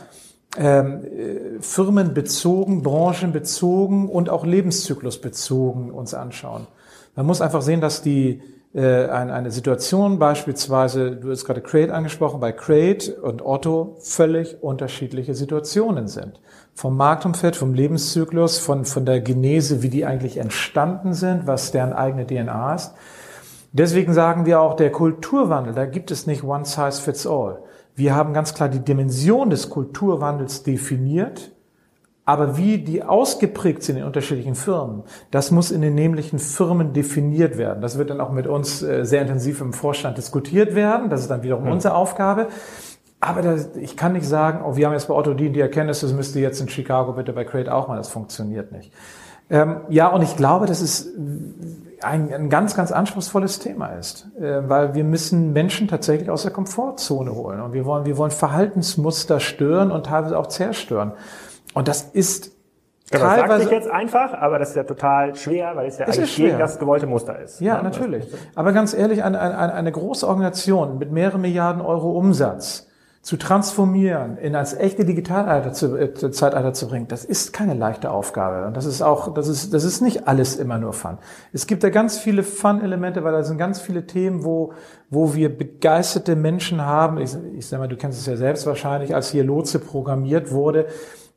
ähm, äh, firmenbezogen, branchenbezogen und auch lebenszyklusbezogen uns anschauen. Man muss einfach sehen, dass die äh, eine, eine Situation beispielsweise, du hast gerade Crate angesprochen, bei Crate und Otto völlig unterschiedliche Situationen sind. Vom Marktumfeld, vom Lebenszyklus, von, von der Genese, wie die eigentlich entstanden sind, was deren eigene DNA ist. Deswegen sagen wir auch, der Kulturwandel, da gibt es nicht one size fits all. Wir haben ganz klar die Dimension des Kulturwandels definiert, aber wie die ausgeprägt sind in unterschiedlichen Firmen, das muss in den nämlichen Firmen definiert werden. Das wird dann auch mit uns äh, sehr intensiv im Vorstand diskutiert werden. Das ist dann wiederum mhm. unsere Aufgabe. Aber das, ich kann nicht sagen, oh, wir haben jetzt bei Otto Dien die Erkenntnis, das müsste jetzt in Chicago bitte bei Crate auch mal, das funktioniert nicht. Ähm, ja, und ich glaube, das ist ein, ein ganz, ganz anspruchsvolles Thema ist, äh, weil wir müssen Menschen tatsächlich aus der Komfortzone holen und wir wollen, wir wollen Verhaltensmuster stören und teilweise auch zerstören. Und das ist Genau, das sagt sich jetzt einfach, aber das ist ja total schwer, weil es ja es eigentlich gegen das gewollte Muster ist. Ja, ja natürlich. Aber ganz ehrlich, eine, eine, eine große Organisation mit mehreren Milliarden Euro Umsatz, zu transformieren, in als echte Digitalalter zu, äh, Zeitalter zu bringen, das ist keine leichte Aufgabe. Und das ist auch, das ist, das ist nicht alles immer nur Fun. Es gibt da ganz viele Fun-Elemente, weil da sind ganz viele Themen, wo, wo wir begeisterte Menschen haben. Ich, ich sag mal, du kennst es ja selbst wahrscheinlich, als hier Lotse programmiert wurde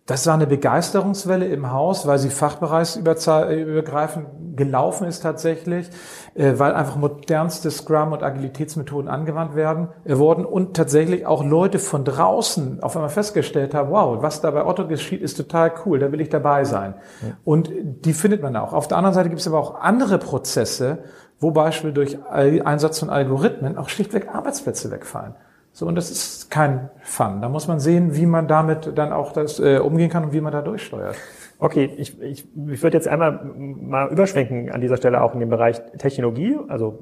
das war eine Begeisterungswelle im Haus, weil sie fachbereichsübergreifend gelaufen ist tatsächlich, äh, weil einfach modernste Scrum- und Agilitätsmethoden angewandt werden, äh, wurden und tatsächlich auch Leute von draußen auf einmal festgestellt haben, wow, was da bei Otto geschieht, ist total cool, da will ich dabei sein. Ja. Und die findet man auch. Auf der anderen Seite gibt es aber auch andere Prozesse, wo beispielsweise durch Einsatz von Algorithmen auch schlichtweg Arbeitsplätze wegfallen. So, und das ist kein Fun. Da muss man sehen, wie man damit dann auch das äh, umgehen kann und wie man da durchsteuert. Okay, ich, ich, ich würde jetzt einmal mal überschwenken an dieser Stelle auch in den Bereich Technologie. Also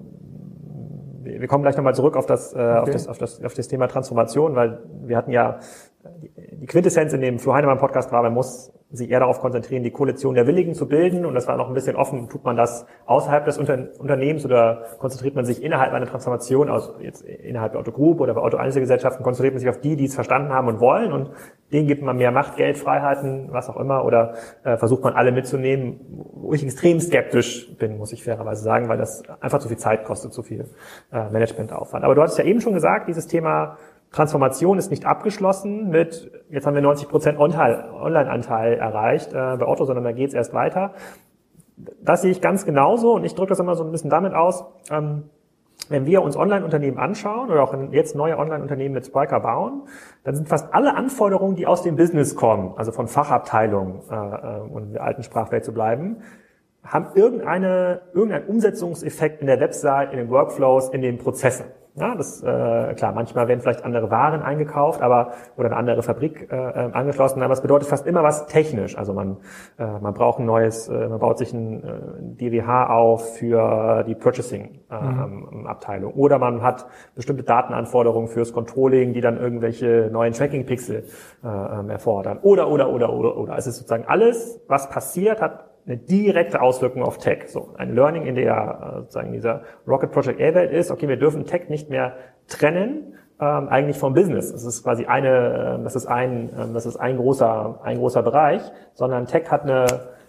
wir kommen gleich nochmal zurück auf das, äh, okay. auf, das, auf, das, auf das Thema Transformation, weil wir hatten ja die Quintessenz in dem Flo Heinemann Podcast war, man muss sich eher darauf konzentrieren, die Koalition der Willigen zu bilden. Und das war noch ein bisschen offen, tut man das außerhalb des Unter Unternehmens oder konzentriert man sich innerhalb einer Transformation, also jetzt innerhalb der Otto oder bei Otto Einzelgesellschaften, konzentriert man sich auf die, die es verstanden haben und wollen und denen gibt man mehr Macht, Geld, Freiheiten, was auch immer oder äh, versucht man alle mitzunehmen, wo ich extrem skeptisch bin, muss ich fairerweise sagen, weil das einfach zu viel Zeit kostet, zu viel äh, Managementaufwand. Aber du hattest ja eben schon gesagt, dieses Thema Transformation ist nicht abgeschlossen mit, jetzt haben wir 90 Prozent Online-Anteil erreicht äh, bei Otto, sondern da geht es erst weiter. Das sehe ich ganz genauso und ich drücke das immer so ein bisschen damit aus, ähm, wenn wir uns Online-Unternehmen anschauen oder auch jetzt neue Online-Unternehmen mit Spriker bauen, dann sind fast alle Anforderungen, die aus dem Business kommen, also von Fachabteilungen äh, äh und in der alten Sprachwelt zu bleiben, haben irgendeine, irgendeinen Umsetzungseffekt in der Website, in den Workflows, in den Prozessen. Ja, das äh, klar, manchmal werden vielleicht andere Waren eingekauft, aber oder eine andere Fabrik äh, äh angeschlossen, aber es bedeutet fast immer was technisch. Also man äh, man braucht ein neues, äh, man baut sich ein äh, DWH auf für die Purchasing äh, mhm. Abteilung oder man hat bestimmte Datenanforderungen fürs Controlling, die dann irgendwelche neuen Tracking Pixel äh, ähm, erfordern. Oder oder oder oder oder. Es ist sozusagen alles, was passiert, hat eine direkte Auswirkung auf Tech. So ein Learning in der äh, sozusagen dieser Rocket Project A-Welt ist, okay, wir dürfen Tech nicht mehr trennen, ähm, eigentlich vom Business. Das ist quasi eine, äh, das ist ein, äh, das ist ein großer, ein großer Bereich, sondern Tech hat eine,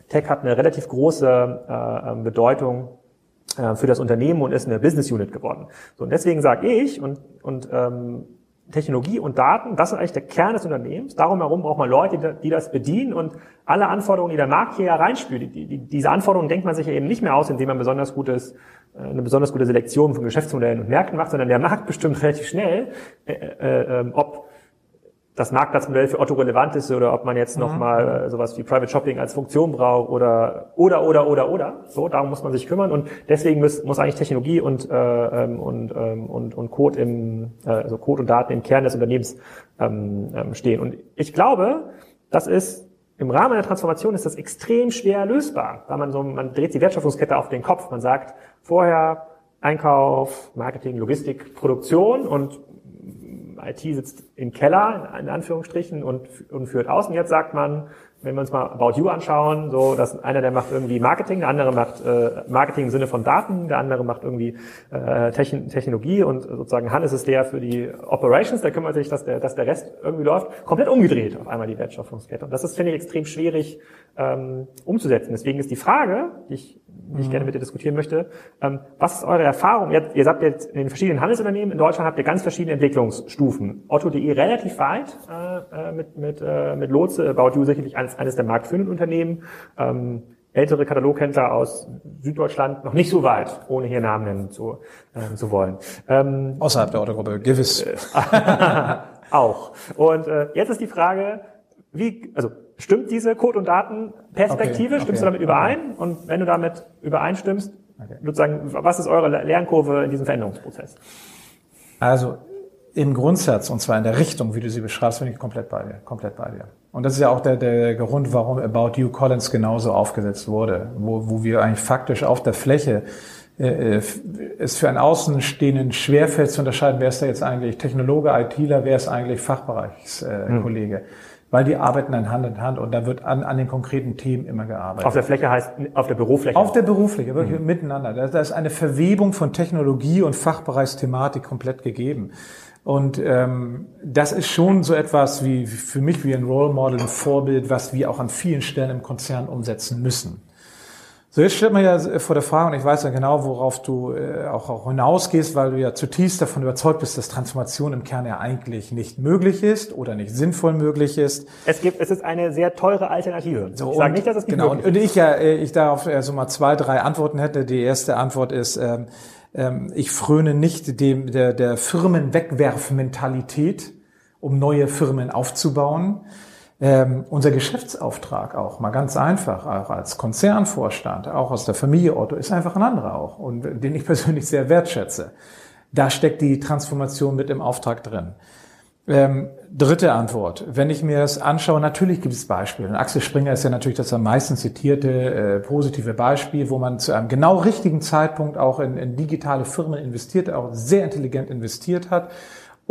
Tech hat eine relativ große äh, ähm, Bedeutung äh, für das Unternehmen und ist eine Business Unit geworden. So und deswegen sage ich und und ähm, Technologie und Daten, das ist eigentlich der Kern des Unternehmens. Darum herum braucht man Leute, die das bedienen und alle Anforderungen, die der Markt hier reinspült, die, die, diese Anforderungen denkt man sich ja eben nicht mehr aus, indem man besonders gutes, äh, eine besonders gute Selektion von Geschäftsmodellen und Märkten macht, sondern der Markt bestimmt *laughs* relativ schnell, äh, äh, äh ob das Marktplatzmodell für Otto relevant ist oder ob man jetzt mhm. nochmal äh, sowas wie Private Shopping als Funktion braucht oder oder oder oder oder. So, darum muss man sich kümmern und deswegen muss, muss eigentlich Technologie und äh, ähm, und, ähm, und und Code im äh, also Code und Daten im Kern des Unternehmens ähm, ähm, stehen. Und ich glaube, das ist im Rahmen der Transformation ist das extrem schwer lösbar, weil man so man dreht die Wertschöpfungskette auf den Kopf. Man sagt vorher Einkauf, Marketing, Logistik, Produktion und IT sitzt im Keller, in Anführungsstrichen, und, und führt aus. Und jetzt sagt man, wenn wir uns mal About You anschauen, so, dass einer, der macht irgendwie Marketing, der andere macht äh, Marketing im Sinne von Daten, der andere macht irgendwie äh, Techn Technologie und sozusagen Hannes ist der für die Operations, der kümmert sich, dass der, dass der Rest irgendwie läuft, komplett umgedreht auf einmal die Wertschöpfungskette. Und das ist, finde ich, extrem schwierig ähm, umzusetzen. Deswegen ist die Frage, die ich die ich gerne mit dir diskutieren möchte. Ähm, was ist eure Erfahrung? Ihr, ihr sagt jetzt in den verschiedenen Handelsunternehmen in Deutschland habt ihr ganz verschiedene Entwicklungsstufen. Otto.de relativ weit äh, äh, mit, mit, äh, mit Lotse, About You sicherlich eines, eines der marktführenden Unternehmen. Ähm, ältere Kataloghändler aus Süddeutschland noch nicht so weit, ohne hier Namen nennen zu, äh, zu wollen. Ähm, Außerhalb der Otto-Gruppe, gewiss. *laughs* auch. Und äh, jetzt ist die Frage, wie, also Stimmt diese Code- und Datenperspektive? Okay, Stimmst okay, du damit überein? Okay. Und wenn du damit übereinstimmst, sozusagen, was ist eure Lernkurve in diesem Veränderungsprozess? Also im Grundsatz, und zwar in der Richtung, wie du sie beschreibst, bin ich komplett bei dir, komplett bei dir. Und das ist ja auch der, der Grund, warum About You Collins genauso aufgesetzt wurde, wo, wo wir eigentlich faktisch auf der Fläche äh, äh es für einen Außenstehenden schwerfällt zu unterscheiden, wer ist da jetzt eigentlich Technologe, ITler, wer ist eigentlich Fachbereichskollege. Hm weil die arbeiten dann Hand in Hand und da wird an, an den konkreten Themen immer gearbeitet. Auf der Fläche heißt, auf der Bürofläche? Auf der Bürofläche, wirklich mhm. miteinander. Da, da ist eine Verwebung von Technologie und Fachbereichsthematik komplett gegeben. Und ähm, das ist schon so etwas wie für mich wie ein Role Model, ein Vorbild, was wir auch an vielen Stellen im Konzern umsetzen müssen. So, jetzt stellt man ja vor der Frage, und ich weiß ja genau, worauf du äh, auch, auch hinausgehst, weil du ja zutiefst davon überzeugt bist, dass Transformation im Kern ja eigentlich nicht möglich ist oder nicht sinnvoll möglich ist. Es gibt, es ist eine sehr teure Alternative. So, ich sage nicht, dass es nicht genau, möglich ist. Und ich ja, äh, ich darauf äh, so mal zwei, drei Antworten hätte. Die erste Antwort ist, ähm, ähm, ich fröne nicht dem, der, der Firmenwegwerfmentalität, um neue Firmen aufzubauen. Ähm, unser Geschäftsauftrag auch, mal ganz einfach, auch als Konzernvorstand, auch aus der Familie Otto, ist einfach ein anderer auch und den ich *laughs* persönlich sehr wertschätze. Da steckt die Transformation mit im Auftrag drin. Ähm, dritte Antwort. Wenn ich mir das anschaue, natürlich gibt es Beispiele. Und Axel Springer ist ja natürlich das am meisten zitierte äh, positive Beispiel, wo man zu einem genau richtigen Zeitpunkt auch in, in digitale Firmen investiert, auch sehr intelligent investiert hat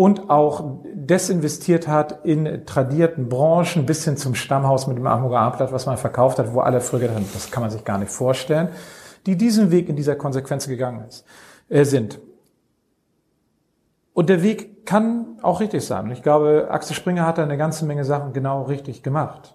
und auch desinvestiert hat in tradierten Branchen bis hin zum Stammhaus mit dem Hamburger Abendblatt, was man verkauft hat, wo alle früher gedacht haben, das kann man sich gar nicht vorstellen, die diesen Weg in dieser Konsequenz gegangen ist, äh, sind. Und der Weg kann auch richtig sein. Ich glaube, Axel Springer hat da eine ganze Menge Sachen genau richtig gemacht.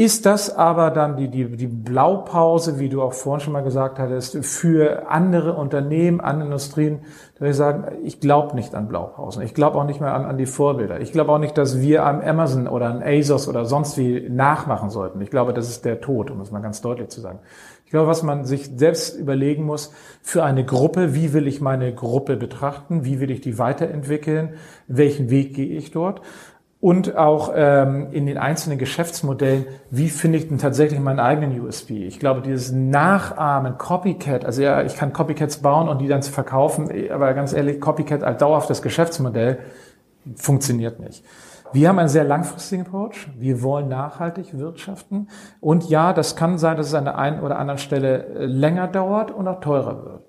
Ist das aber dann die, die, die Blaupause, wie du auch vorhin schon mal gesagt hattest, für andere Unternehmen, andere Industrien, da würde ich sagen, ich glaube nicht an Blaupausen. Ich glaube auch nicht mehr an, an die Vorbilder. Ich glaube auch nicht, dass wir am Amazon oder an ASOS oder sonst wie nachmachen sollten. Ich glaube, das ist der Tod, um es mal ganz deutlich zu sagen. Ich glaube, was man sich selbst überlegen muss, für eine Gruppe, wie will ich meine Gruppe betrachten, wie will ich die weiterentwickeln, welchen Weg gehe ich dort und auch ähm, in den einzelnen Geschäftsmodellen, wie finde ich denn tatsächlich meinen eigenen USP? Ich glaube, dieses Nachahmen, Copycat, also ja, ich kann Copycats bauen und die dann zu verkaufen, aber ganz ehrlich, Copycat als dauerhaftes Geschäftsmodell funktioniert nicht. Wir haben einen sehr langfristigen Approach. Wir wollen nachhaltig wirtschaften. Und ja, das kann sein, dass es an der einen oder anderen Stelle äh, länger dauert und auch teurer wird.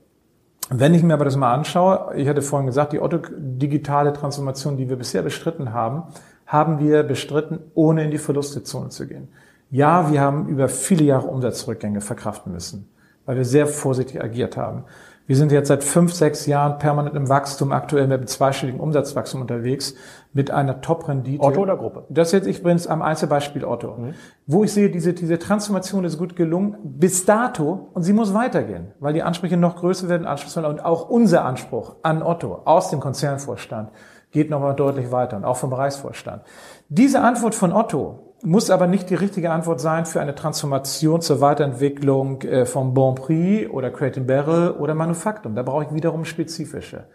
Wenn ich mir aber das mal anschaue, ich hatte vorhin gesagt, die Otto-digitale Transformation, die wir bisher bestritten haben, haben wir bestritten, ohne in die Verlustzone zu gehen. Ja, wir haben über viele Jahre Umsatzrückgänge verkraften müssen, weil wir sehr vorsichtig agiert haben. Wir sind jetzt seit fünf, sechs Jahren permanent im Wachstum, aktuell mit einem zweistelligen Umsatzwachstum unterwegs, mit einer Top-Rendite. Otto oder Gruppe? Das jetzt, ich bringe es am Einzelbeispiel Otto. Mhm. Wo ich sehe, diese, diese Transformation ist gut gelungen, bis dato, und sie muss weitergehen, weil die Ansprüche noch größer werden, anspruchsvoller, und auch unser Anspruch an Otto aus dem Konzernvorstand geht nochmal deutlich weiter und auch vom Bereichsvorstand. Diese Antwort von Otto muss aber nicht die richtige Antwort sein für eine Transformation zur Weiterentwicklung äh, von Bon Prix oder Creating Barrel oder Manufaktum. Da brauche ich wiederum spezifische.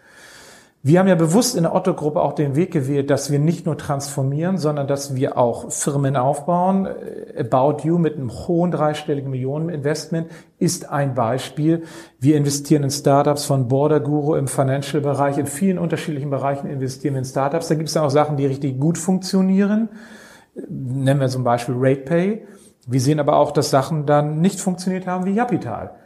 Wir haben ja bewusst in der Otto-Gruppe auch den Weg gewählt, dass wir nicht nur transformieren, sondern dass wir auch Firmen aufbauen. About You mit einem hohen dreistelligen Millioneninvestment ist ein Beispiel. Wir investieren in Startups von Border Guru im Financial-Bereich. In vielen unterschiedlichen Bereichen investieren wir in Startups. Da gibt es dann auch Sachen, die richtig gut funktionieren. Nennen wir zum Beispiel RatePay. Wir sehen aber auch, dass Sachen dann nicht funktioniert haben wie Capital.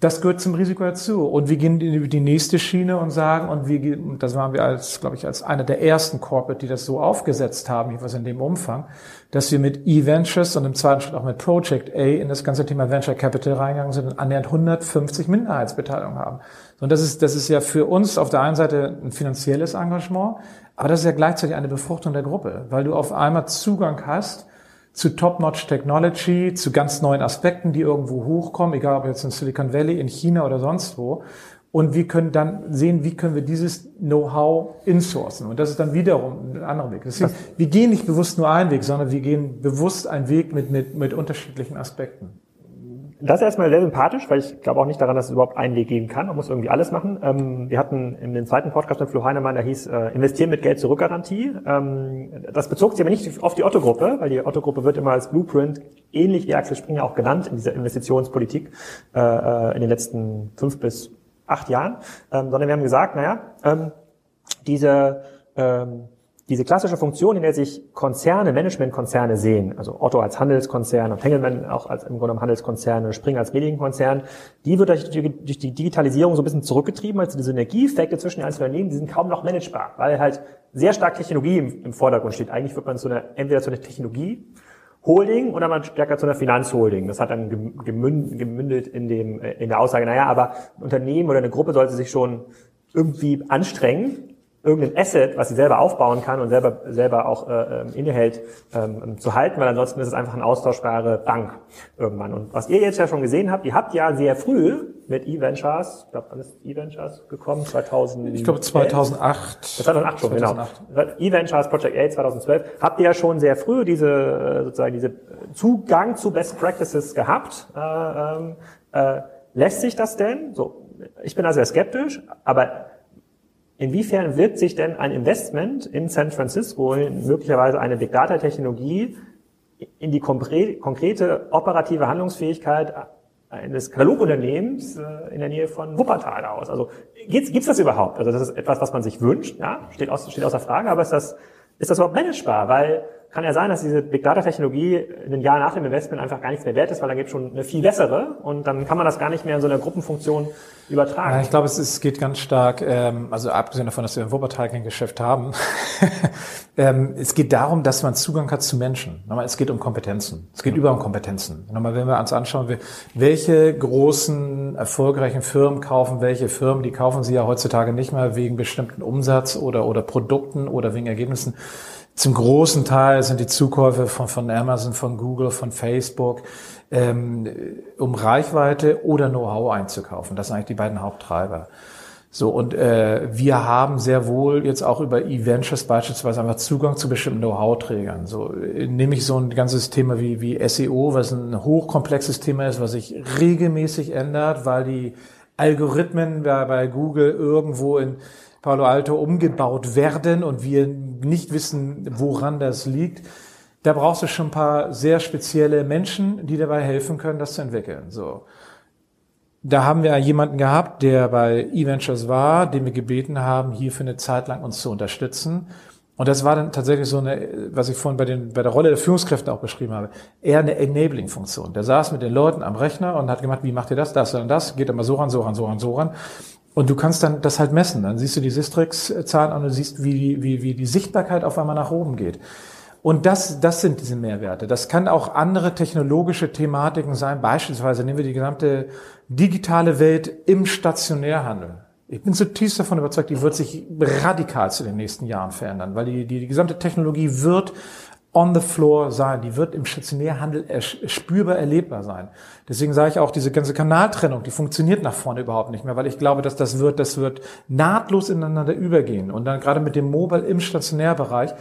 Das gehört zum Risiko dazu. Und wir gehen in die nächste Schiene und sagen, und wir, das waren wir als, glaube ich, als einer der ersten Corporate, die das so aufgesetzt haben, jedenfalls in dem Umfang, dass wir mit E-Ventures und im zweiten Schritt auch mit Project A in das ganze Thema Venture Capital reingegangen sind und annähernd 150 Minderheitsbeteiligungen haben. Und das ist, das ist ja für uns auf der einen Seite ein finanzielles Engagement, aber das ist ja gleichzeitig eine Befruchtung der Gruppe, weil du auf einmal Zugang hast zu Top-Notch Technology, zu ganz neuen Aspekten, die irgendwo hochkommen, egal ob jetzt in Silicon Valley, in China oder sonst wo. Und wir können dann sehen, wie können wir dieses Know-how insourcen. Und das ist dann wiederum ein anderer Weg. Deswegen, wir gehen nicht bewusst nur einen Weg, sondern wir gehen bewusst einen Weg mit, mit, mit unterschiedlichen Aspekten. Das ist erstmal sehr sympathisch, weil ich glaube auch nicht daran, dass es überhaupt einen Weg geben kann. Man muss irgendwie alles machen. Ähm, wir hatten in dem zweiten Podcast mit Flo Heinemann, der hieß äh, Investieren mit Geld zur Rückgarantie. Ähm, das bezog sich aber nicht auf die Otto-Gruppe, weil die Otto-Gruppe wird immer als Blueprint, ähnlich wie Axel Springer auch genannt in dieser Investitionspolitik äh, äh, in den letzten fünf bis acht Jahren. Ähm, sondern wir haben gesagt, naja, ähm, diese ähm, diese klassische Funktion, in der sich Konzerne, Managementkonzerne sehen, also Otto als Handelskonzern und Hengelmann auch als im Grunde Handelskonzern und Spring als Medienkonzern, die wird durch die, durch die Digitalisierung so ein bisschen zurückgetrieben, also die Synergieeffekte zwischen den einzelnen Unternehmen, die sind kaum noch managebar, weil halt sehr stark Technologie im, im Vordergrund steht. Eigentlich wird man zu einer, entweder zu einer Technologie Holding oder man stärker zu einer Finanzholding. Das hat dann gemündet in dem, in der Aussage, naja, aber ein Unternehmen oder eine Gruppe sollte sich schon irgendwie anstrengen, irgendein Asset, was sie selber aufbauen kann und selber, selber auch äh, ähm, innehält, ähm, zu halten, weil ansonsten ist es einfach eine austauschbare Bank irgendwann. Und was ihr jetzt ja schon gesehen habt, ihr habt ja sehr früh mit E-Ventures, ich glaube, wann ist E-Ventures gekommen? 2000? Ich glaube 2008. 2008 schon, 2008. genau. E-Ventures, Project A 2012, habt ihr ja schon sehr früh diese, äh, sozusagen diese Zugang zu Best Practices gehabt. Äh, ähm, äh, lässt sich das denn? So, ich bin da sehr skeptisch, aber Inwiefern wird sich denn ein Investment in San Francisco, möglicherweise eine Big Data Technologie, in die konkrete operative Handlungsfähigkeit eines Katalogunternehmens äh, in der Nähe von Wuppertal aus? Also gibt's, gibt's das überhaupt? Also das ist etwas, was man sich wünscht, ja, steht, aus, steht außer Frage, aber ist das, ist das überhaupt managebar? Weil kann ja sein, dass diese Big Data Technologie in den Jahren nach dem Investment einfach gar nichts mehr wert ist, weil dann gibt es schon eine viel bessere und dann kann man das gar nicht mehr in so einer Gruppenfunktion übertragen. Ja, ich glaube, es, ist, geht ganz stark, ähm, also abgesehen davon, dass wir in Wuppertal kein Geschäft haben, *laughs* ähm, es geht darum, dass man Zugang hat zu Menschen. Nochmal, es geht um Kompetenzen. Es geht ja. über um Kompetenzen. Nochmal, wenn wir uns anschauen, welche großen, erfolgreichen Firmen kaufen welche Firmen, die kaufen sie ja heutzutage nicht mehr wegen bestimmten Umsatz oder, oder Produkten oder wegen Ergebnissen zum großen Teil sind die Zukäufe von, von Amazon, von Google, von Facebook, ähm, um Reichweite oder Know-how einzukaufen. Das sind eigentlich die beiden Haupttreiber. So, und äh, wir haben sehr wohl jetzt auch über E-Ventures beispielsweise einfach Zugang zu bestimmten Know-how-Trägern. So äh, nehme ich so ein ganzes Thema wie, wie SEO, was ein hochkomplexes Thema ist, was sich regelmäßig ändert, weil die Algorithmen bei, bei Google irgendwo in Palo Alto umgebaut werden und wir nicht wissen, woran das liegt, da brauchst du schon ein paar sehr spezielle Menschen, die dabei helfen können, das zu entwickeln. So. Da haben wir jemanden gehabt, der bei eVentures war, den wir gebeten haben, hier für eine Zeit lang uns zu unterstützen. Und das war dann tatsächlich so eine, was ich vorhin bei, den, bei der Rolle der Führungskräfte auch beschrieben habe, eher eine Enabling-Funktion. Der saß mit den Leuten am Rechner und hat gemacht, wie macht ihr das, das und das, geht immer so ran, so ran, so ran, so ran. Und du kannst dann das halt messen. Dann siehst du die Sistrix-Zahlen an und siehst, wie, wie, wie die Sichtbarkeit auf einmal nach oben geht. Und das, das sind diese Mehrwerte. Das kann auch andere technologische Thematiken sein. Beispielsweise nehmen wir die gesamte digitale Welt im Stationärhandel. Ich bin zutiefst davon überzeugt, die wird sich radikal zu den nächsten Jahren verändern, weil die, die, die gesamte Technologie wird on the floor sein. Die wird im Stationärhandel spürbar erlebbar sein. Deswegen sage ich auch, diese ganze Kanaltrennung, die funktioniert nach vorne überhaupt nicht mehr, weil ich glaube, dass das wird, das wird nahtlos ineinander übergehen. Und dann gerade mit dem Mobile im Stationärbereich,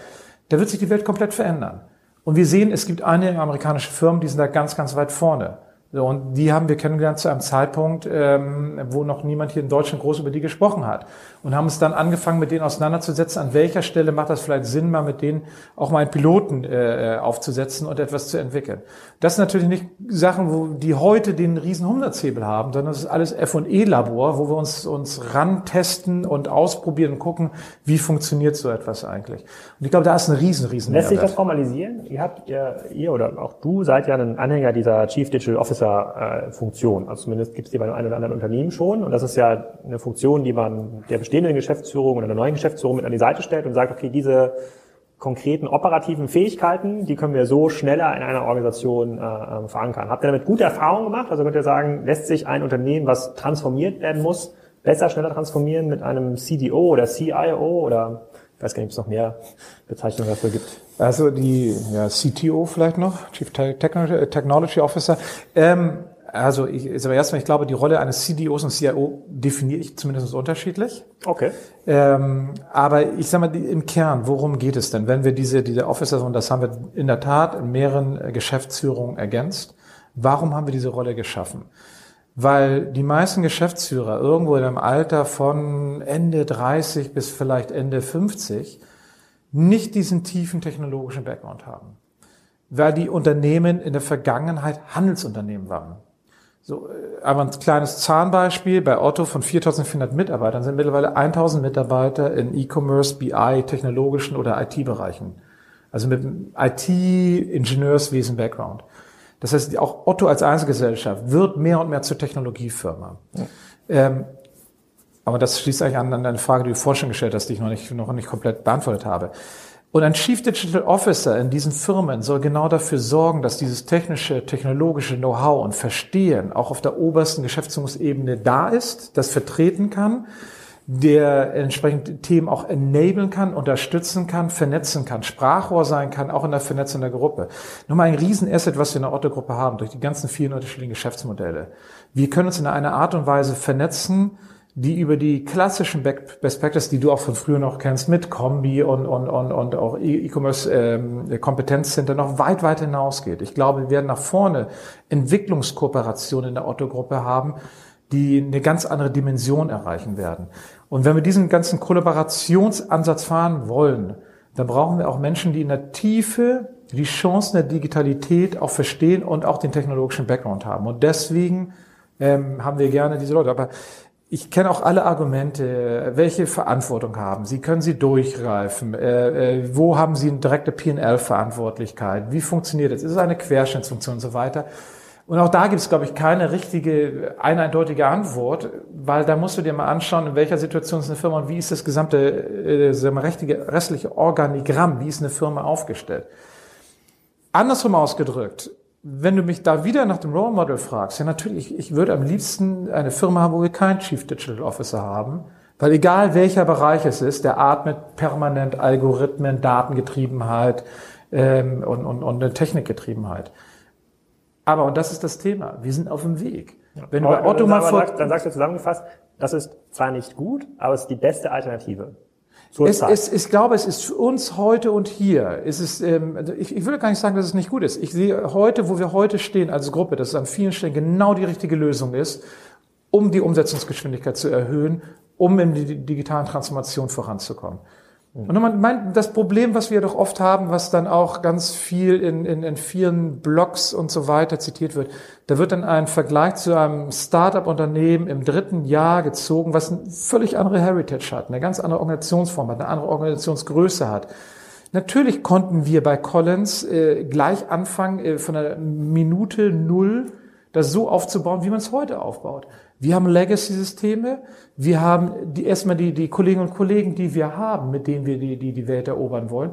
da wird sich die Welt komplett verändern. Und wir sehen, es gibt einige amerikanische Firmen, die sind da ganz, ganz weit vorne. So, und die haben wir kennengelernt zu einem Zeitpunkt, ähm, wo noch niemand hier in Deutschland groß über die gesprochen hat. Und haben uns dann angefangen, mit denen auseinanderzusetzen, an welcher Stelle macht das vielleicht Sinn, mal mit denen auch mal einen Piloten äh, aufzusetzen und etwas zu entwickeln. Das sind natürlich nicht Sachen, wo die heute den riesen Umsatzhebel haben, sondern das ist alles F&E-Labor, wo wir uns, uns rantesten und ausprobieren und gucken, wie funktioniert so etwas eigentlich. Und ich glaube, da ist ein riesen, riesen Lässt sich das formalisieren? Ihr habt, ihr, ihr oder auch du seid ja ein Anhänger dieser Chief Digital Officer Officer-Funktion. Also zumindest gibt es die bei einem oder anderen Unternehmen schon. Und das ist ja eine Funktion, die man der bestehenden Geschäftsführung oder der neuen Geschäftsführung mit an die Seite stellt und sagt, okay, diese konkreten operativen Fähigkeiten, die können wir so schneller in einer Organisation äh, ähm, verankern. Habt ihr damit gute Erfahrungen gemacht? Also könnt ihr sagen, lässt sich ein Unternehmen, was transformiert werden muss, besser, schneller transformieren mit einem CDO oder CIO oder weiß gar nicht, ob es noch mehr Bezeichnungen dafür gibt. Also die ja, CTO vielleicht noch, Chief Technology Officer. Ähm, also ich, also erstmal, ich glaube, die Rolle eines CDOs und CIO definiere ich zumindest unterschiedlich. Okay. Ähm, aber ich sage mal, im Kern, worum geht es denn, wenn wir diese, diese Officers, und das haben wir in der Tat in mehreren Geschäftsführungen ergänzt, warum haben wir diese Rolle geschaffen? Weil die meisten Geschäftsführer irgendwo in einem Alter von Ende 30 bis vielleicht Ende 50 nicht diesen tiefen technologischen Background haben. Weil die Unternehmen in der Vergangenheit Handelsunternehmen waren. So, äh, aber ein kleines Zahnbeispiel. Bei Otto von 4400 Mitarbeitern sind mittlerweile 1000 Mitarbeiter in E-Commerce, BI, technologischen oder IT-Bereichen. Also mit IT-Ingenieurswesen-Background. Das heißt, auch Otto als Einzelgesellschaft wird mehr und mehr zur Technologiefirma. Ja. Ähm, aber das schließt eigentlich an, an eine Frage, die du vorhin gestellt hast, die ich noch nicht, noch nicht komplett beantwortet habe. Und ein Chief Digital Officer in diesen Firmen soll genau dafür sorgen, dass dieses technische, technologische Know-how und Verstehen auch auf der obersten Geschäftsführungsebene da ist, das vertreten kann, der entsprechend Themen auch enablen kann, unterstützen kann, vernetzen kann, Sprachrohr sein kann, auch in der Vernetzung der Gruppe. Nochmal ein Riesenasset, was wir in der Otto-Gruppe haben, durch die ganzen vielen unterschiedlichen Geschäftsmodelle. Wir können uns in einer Art und Weise vernetzen, die über die klassischen Best Practices, die du auch von früher noch kennst, mit Kombi und, und, und, und auch E-Commerce ähm, Kompetenzcenter noch weit, weit hinausgeht. Ich glaube, wir werden nach vorne Entwicklungskooperationen in der Otto-Gruppe haben, die eine ganz andere Dimension erreichen werden. Und wenn wir diesen ganzen Kollaborationsansatz fahren wollen, dann brauchen wir auch Menschen, die in der Tiefe die Chancen der Digitalität auch verstehen und auch den technologischen Background haben. Und deswegen ähm, haben wir gerne diese Leute. Aber ich kenne auch alle Argumente, welche Verantwortung haben Sie, können Sie durchgreifen, äh, äh, wo haben Sie eine direkte P&L-Verantwortlichkeit, wie funktioniert das, ist es eine Querschnittsfunktion und so weiter. Und auch da gibt es, glaube ich, keine richtige, eine eindeutige Antwort, weil da musst du dir mal anschauen, in welcher Situation ist eine Firma und wie ist das gesamte äh, sagen wir, rechtige, restliche Organigramm, wie ist eine Firma aufgestellt. Andersrum ausgedrückt, wenn du mich da wieder nach dem Role Model fragst, ja natürlich, ich würde am liebsten eine Firma haben, wo wir keinen Chief Digital Officer haben, weil egal welcher Bereich es ist, der atmet permanent Algorithmen, Datengetriebenheit ähm, und, und, und eine Technikgetriebenheit. Aber, und das ist das Thema, wir sind auf dem Weg. Ja. Wenn du bei Otto mal vor... Dann sagst du zusammengefasst, das ist zwar nicht gut, aber es ist die beste Alternative. Es, es, ich glaube, es ist für uns heute und hier. Es ist, ähm, also ich, ich würde gar nicht sagen, dass es nicht gut ist. Ich sehe heute, wo wir heute stehen als Gruppe, dass es an vielen Stellen genau die richtige Lösung ist, um die Umsetzungsgeschwindigkeit zu erhöhen, um in die digitalen Transformation voranzukommen. Und man meint, das Problem, was wir doch oft haben, was dann auch ganz viel in, in, in vielen Blogs und so weiter zitiert wird, da wird dann ein Vergleich zu einem Startup-Unternehmen im dritten Jahr gezogen, was eine völlig andere Heritage hat, eine ganz andere Organisationsform hat, eine andere Organisationsgröße hat. Natürlich konnten wir bei Collins äh, gleich anfangen, äh, von der Minute Null das so aufzubauen, wie man es heute aufbaut. Wir haben Legacy-Systeme, wir haben die, erstmal die, die Kolleginnen und Kollegen, die wir haben, mit denen wir die, die, die Welt erobern wollen.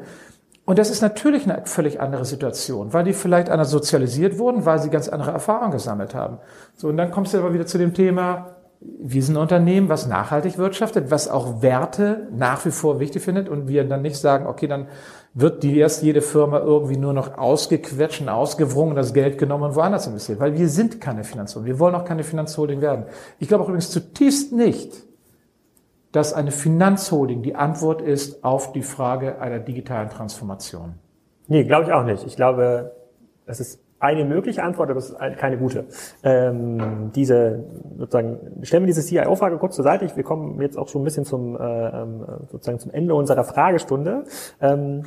Und das ist natürlich eine völlig andere Situation, weil die vielleicht anders sozialisiert wurden, weil sie ganz andere Erfahrungen gesammelt haben. So, und dann kommst du aber wieder zu dem Thema, wir sind ein Unternehmen, was nachhaltig wirtschaftet, was auch Werte nach wie vor wichtig findet und wir dann nicht sagen, okay, dann wird die erst jede Firma irgendwie nur noch ausgequetscht und ausgewrungen, das Geld genommen und woanders investiert. Weil wir sind keine Finanzholding. Wir wollen auch keine Finanzholding werden. Ich glaube auch übrigens zutiefst nicht, dass eine Finanzholding die Antwort ist auf die Frage einer digitalen Transformation. Nee, glaube ich auch nicht. Ich glaube, es ist eine mögliche Antwort, aber es ist keine gute. Ähm, diese sozusagen stellen wir diese CIO-Frage kurz zur Seite. Wir kommen jetzt auch schon ein bisschen zum äh, ähm, sozusagen zum Ende unserer Fragestunde. Ähm,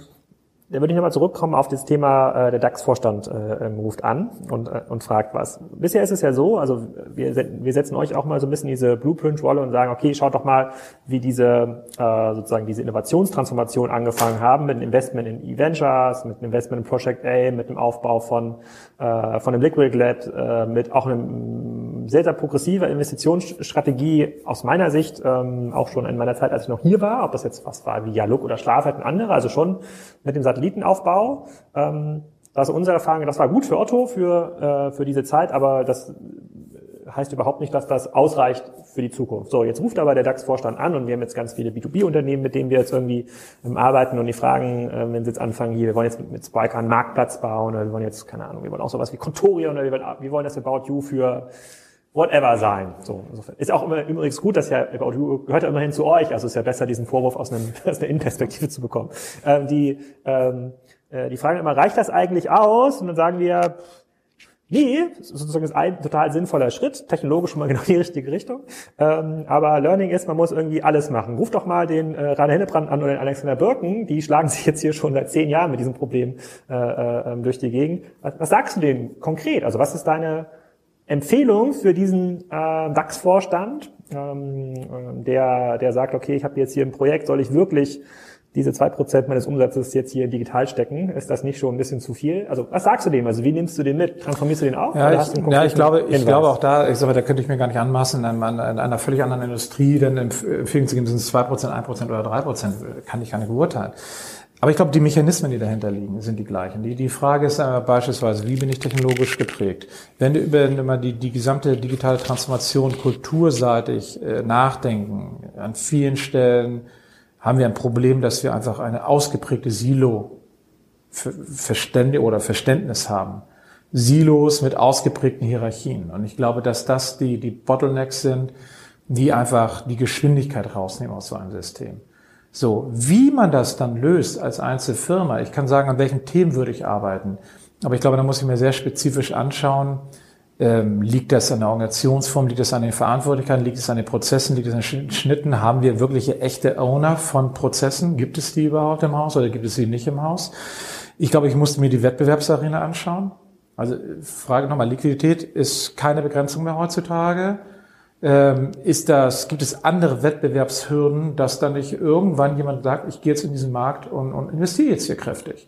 da würde ich nochmal zurückkommen auf das Thema, äh, der DAX-Vorstand äh, ähm, ruft an und, äh, und fragt was. Bisher ist es ja so, also wir, wir setzen euch auch mal so ein bisschen diese Blueprint-Rolle und sagen, okay, schaut doch mal, wie diese äh, sozusagen diese Innovationstransformation angefangen haben mit einem Investment in E-Ventures, mit einem Investment in Project A, mit dem Aufbau von, äh, von einem Liquid Lab, äh, mit auch einem sehr, sehr progressiver Investitionsstrategie aus meiner Sicht, ähm, auch schon in meiner Zeit, als ich noch hier war, ob das jetzt was war wie Jaluk oder Schlafheit und andere, also schon mit dem Satelliten Satellitenaufbau. Ähm, das ist unsere Erfahrung, das war gut für Otto für, äh, für diese Zeit, aber das heißt überhaupt nicht, dass das ausreicht für die Zukunft. So, jetzt ruft aber der DAX-Vorstand an und wir haben jetzt ganz viele B2B-Unternehmen, mit denen wir jetzt irgendwie ähm, arbeiten und die fragen, äh, wenn sie jetzt anfangen, hier, wir wollen jetzt mit, mit Spiker einen Marktplatz bauen oder wir wollen jetzt, keine Ahnung, wir wollen auch sowas wie Contoria oder wir wollen, wir wollen das About You für whatever sein. So, insofern. Ist auch immer übrigens gut, dass ja You gehört ja immerhin zu euch, also ist ja besser, diesen Vorwurf aus, einem, *laughs* aus einer Innenperspektive zu bekommen. Ähm, die, ähm, äh, die fragen immer, reicht das eigentlich aus? Und dann sagen wir, nee, sozusagen ist ein total sinnvoller Schritt, technologisch schon mal *laughs* genau die richtige Richtung. Ähm, aber Learning ist, man muss irgendwie alles machen. Ruf doch mal den äh, Rainer Hennebrand an oder den Alexander Birken, die schlagen *laughs* sich jetzt hier schon seit zehn Jahren mit diesem Problem äh, äh, ähm, durch die Gegend. Was, was sagst du denen konkret? Also was ist deine Empfehlung für diesen äh, DAX-Vorstand, ähm, äh, der, der sagt, okay, ich habe jetzt hier ein Projekt, soll ich wirklich diese zwei Prozent meines Umsatzes jetzt hier digital stecken? Ist das nicht schon ein bisschen zu viel? Also was sagst du dem? Also wie nimmst du den mit? Transformierst du den auch? Ja, ich, ja, ich glaube, ich glaube auch da, ich sage, da könnte ich mir gar nicht anmaßen, in, einem, in einer völlig anderen Industrie, denn empfehlen zu geben, sind es zwei Prozent, ein Prozent oder drei Prozent, kann ich gar nicht beurteilen. Aber ich glaube, die Mechanismen, die dahinter liegen, sind die gleichen. Die, die Frage ist äh, beispielsweise, wie bin ich technologisch geprägt? Wenn wir über immer die, die gesamte digitale Transformation kulturseitig äh, nachdenken, an vielen Stellen haben wir ein Problem, dass wir einfach eine ausgeprägte Silo Verstände oder Verständnis haben. Silos mit ausgeprägten Hierarchien. Und ich glaube, dass das die, die Bottlenecks sind, die einfach die Geschwindigkeit rausnehmen aus so einem System. So, wie man das dann löst als Einzelfirma, ich kann sagen, an welchen Themen würde ich arbeiten. Aber ich glaube, da muss ich mir sehr spezifisch anschauen, ähm, liegt das an der Organisationsform, liegt das an den Verantwortlichkeiten, liegt es an den Prozessen, liegt es an den Schnitten? Haben wir wirkliche echte Owner von Prozessen? Gibt es die überhaupt im Haus oder gibt es sie nicht im Haus? Ich glaube, ich musste mir die Wettbewerbsarena anschauen. Also Frage nochmal, Liquidität ist keine Begrenzung mehr heutzutage. Ähm, ist das, gibt es andere Wettbewerbshürden, dass dann nicht irgendwann jemand sagt, ich gehe jetzt in diesen Markt und, und investiere jetzt hier kräftig?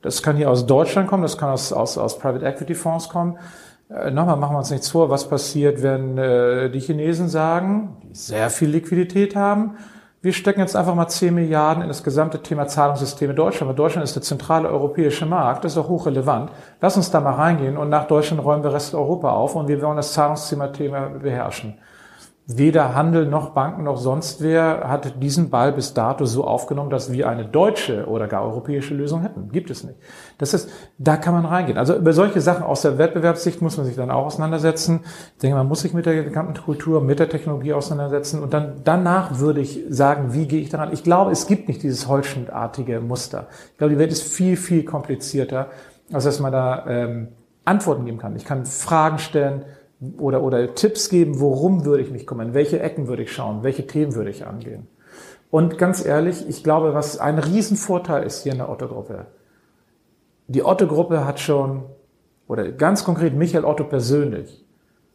Das kann hier aus Deutschland kommen, das kann aus, aus, aus Private Equity Fonds kommen. Äh, nochmal, machen wir uns nichts vor, was passiert, wenn äh, die Chinesen sagen, die sehr viel Liquidität haben, wir stecken jetzt einfach mal 10 Milliarden in das gesamte Thema Zahlungssysteme Deutschland, weil Deutschland ist der zentrale europäische Markt, das ist auch hochrelevant. Lass uns da mal reingehen und nach Deutschland räumen wir Rest Europa auf und wir wollen das Zahlungsthema beherrschen. Weder Handel noch Banken noch sonst wer hat diesen Ball bis dato so aufgenommen, dass wir eine deutsche oder gar europäische Lösung hätten. Gibt es nicht. Das ist, da kann man reingehen. Also über solche Sachen aus der Wettbewerbssicht muss man sich dann auch auseinandersetzen. Ich denke, man muss sich mit der gesamten Kultur, mit der Technologie auseinandersetzen und dann danach würde ich sagen, wie gehe ich daran? Ich glaube, es gibt nicht dieses holzschnittartige Muster. Ich glaube, die Welt ist viel, viel komplizierter, als dass man da ähm, Antworten geben kann. Ich kann Fragen stellen, oder, oder Tipps geben, worum würde ich mich kümmern, welche Ecken würde ich schauen, welche Themen würde ich angehen. Und ganz ehrlich, ich glaube, was ein Riesenvorteil ist hier in der Otto-Gruppe. Die Otto-Gruppe hat schon, oder ganz konkret Michael Otto persönlich,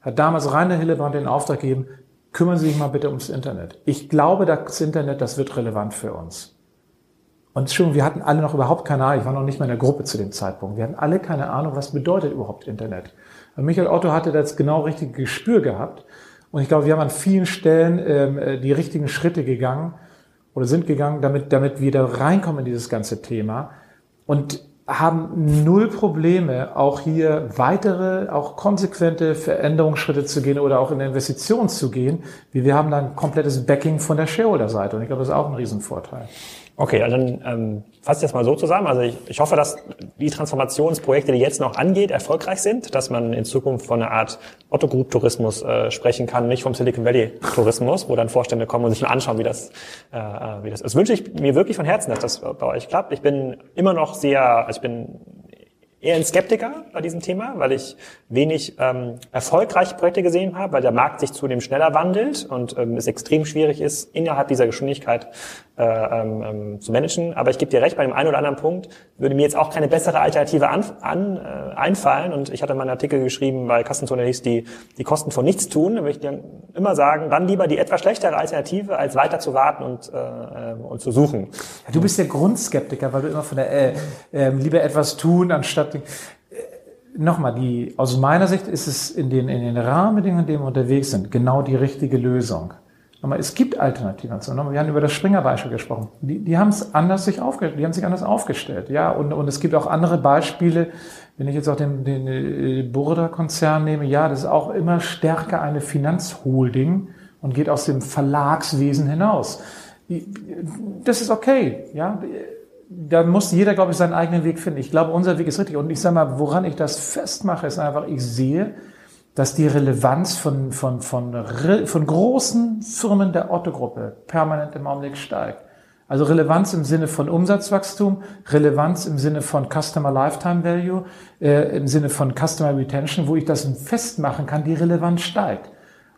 hat damals Rainer Hillebrand den Auftrag gegeben, kümmern Sie sich mal bitte ums Internet. Ich glaube, das Internet, das wird relevant für uns. Und schon, wir hatten alle noch überhaupt keine Ahnung, ich war noch nicht mal in der Gruppe zu dem Zeitpunkt, wir hatten alle keine Ahnung, was bedeutet überhaupt Internet. Michael Otto hatte das genau richtige Gespür gehabt. Und ich glaube, wir haben an vielen Stellen ähm, äh, die richtigen Schritte gegangen oder sind gegangen, damit, damit wir da reinkommen in dieses ganze Thema und haben null Probleme, auch hier weitere, auch konsequente Veränderungsschritte zu gehen oder auch in Investitionen zu gehen. Wir haben dann komplettes Backing von der Shareholder-Seite und ich glaube, das ist auch ein Riesenvorteil. Okay, also dann ähm, fasse ich das mal so zusammen. Also ich, ich hoffe, dass die Transformationsprojekte, die jetzt noch angeht, erfolgreich sind, dass man in Zukunft von einer Art Otto Group Tourismus äh, sprechen kann, nicht vom Silicon Valley Tourismus, wo dann Vorstände kommen und sich mal anschauen, wie das, äh, äh wie das ist. Das wünsche ich mir wirklich von Herzen, dass das bei euch klappt. Ich bin immer noch sehr, also ich bin eher ein Skeptiker bei diesem Thema, weil ich wenig ähm, erfolgreiche Projekte gesehen habe, weil der Markt sich zunehmend schneller wandelt und ähm, es extrem schwierig ist, innerhalb dieser Geschwindigkeit äh, ähm, ähm, zu managen. Aber ich gebe dir recht, bei dem einen oder anderen Punkt würde mir jetzt auch keine bessere Alternative an, an, äh, einfallen. Und ich hatte mal einen Artikel geschrieben bei Kassenzone, hieß die, die Kosten von nichts tun. Da würde ich dir immer sagen, dann lieber die etwas schlechtere Alternative, als weiter zu warten und, äh, äh und zu suchen. Ja, du bist der Grundskeptiker, weil du immer von der äh, äh, lieber etwas tun, anstatt äh, nochmal, die, aus meiner Sicht ist es in den, in den Rahmenbedingungen, in denen wir unterwegs sind, genau die richtige Lösung. Aber es gibt Alternativen. Wir haben über das Springer-Beispiel gesprochen. Die, die haben es anders sich aufgestellt, die haben sich anders aufgestellt. Ja, und, und es gibt auch andere Beispiele. Wenn ich jetzt auch den, den äh, Burda-Konzern nehme, ja, das ist auch immer stärker eine Finanzholding und geht aus dem Verlagswesen hinaus. Das ist okay, ja. Da muss jeder, glaube ich, seinen eigenen Weg finden. Ich glaube, unser Weg ist richtig. Und ich sage mal, woran ich das festmache, ist einfach, ich sehe, dass die Relevanz von, von, von, von großen Firmen der Otto-Gruppe permanent im Augenblick steigt. Also Relevanz im Sinne von Umsatzwachstum, Relevanz im Sinne von Customer Lifetime Value, äh, im Sinne von Customer Retention, wo ich das festmachen kann, die Relevanz steigt.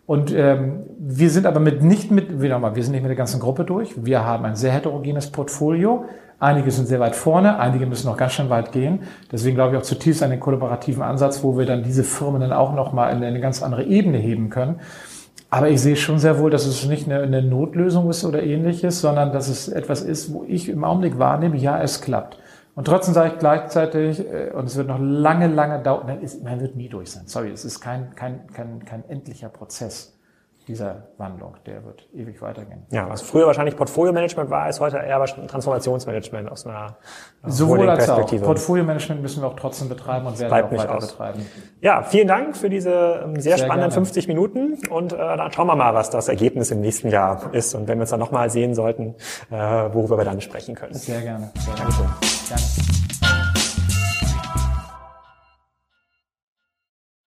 Und ähm, wir sind aber mit nicht mit, wie nochmal, wir sind nicht mit der ganzen Gruppe durch. Wir haben ein sehr heterogenes Portfolio. Einige sind sehr weit vorne, einige müssen noch ganz schön weit gehen. Deswegen glaube ich auch zutiefst an den kollaborativen Ansatz, wo wir dann diese Firmen dann auch nochmal in eine ganz andere Ebene heben können. Aber ich sehe schon sehr wohl, dass es nicht eine, Notlösung ist oder ähnliches, sondern dass es etwas ist, wo ich im Augenblick wahrnehme, ja, es klappt. Und trotzdem sage ich gleichzeitig, äh, und es wird noch lange, lange dauern, man wird nie durch sein. Sorry, es ist kein, kein, kein, kein endlicher Prozess. Dieser Wandlung, der wird ewig weitergehen. Ja, was früher wahrscheinlich Portfolio-Management war, ist heute eher Transformationsmanagement aus einer Sowohl als auch. Portfolio-Management müssen wir auch trotzdem betreiben und werden auch weiter aus. betreiben. Ja, vielen Dank für diese ähm, sehr, sehr spannenden gerne. 50 Minuten und äh, dann schauen wir mal, was das Ergebnis im nächsten Jahr ist und wenn wir uns dann nochmal sehen sollten, äh, worüber wir dann sprechen können. Sehr gerne. Sehr Dankeschön. Gerne.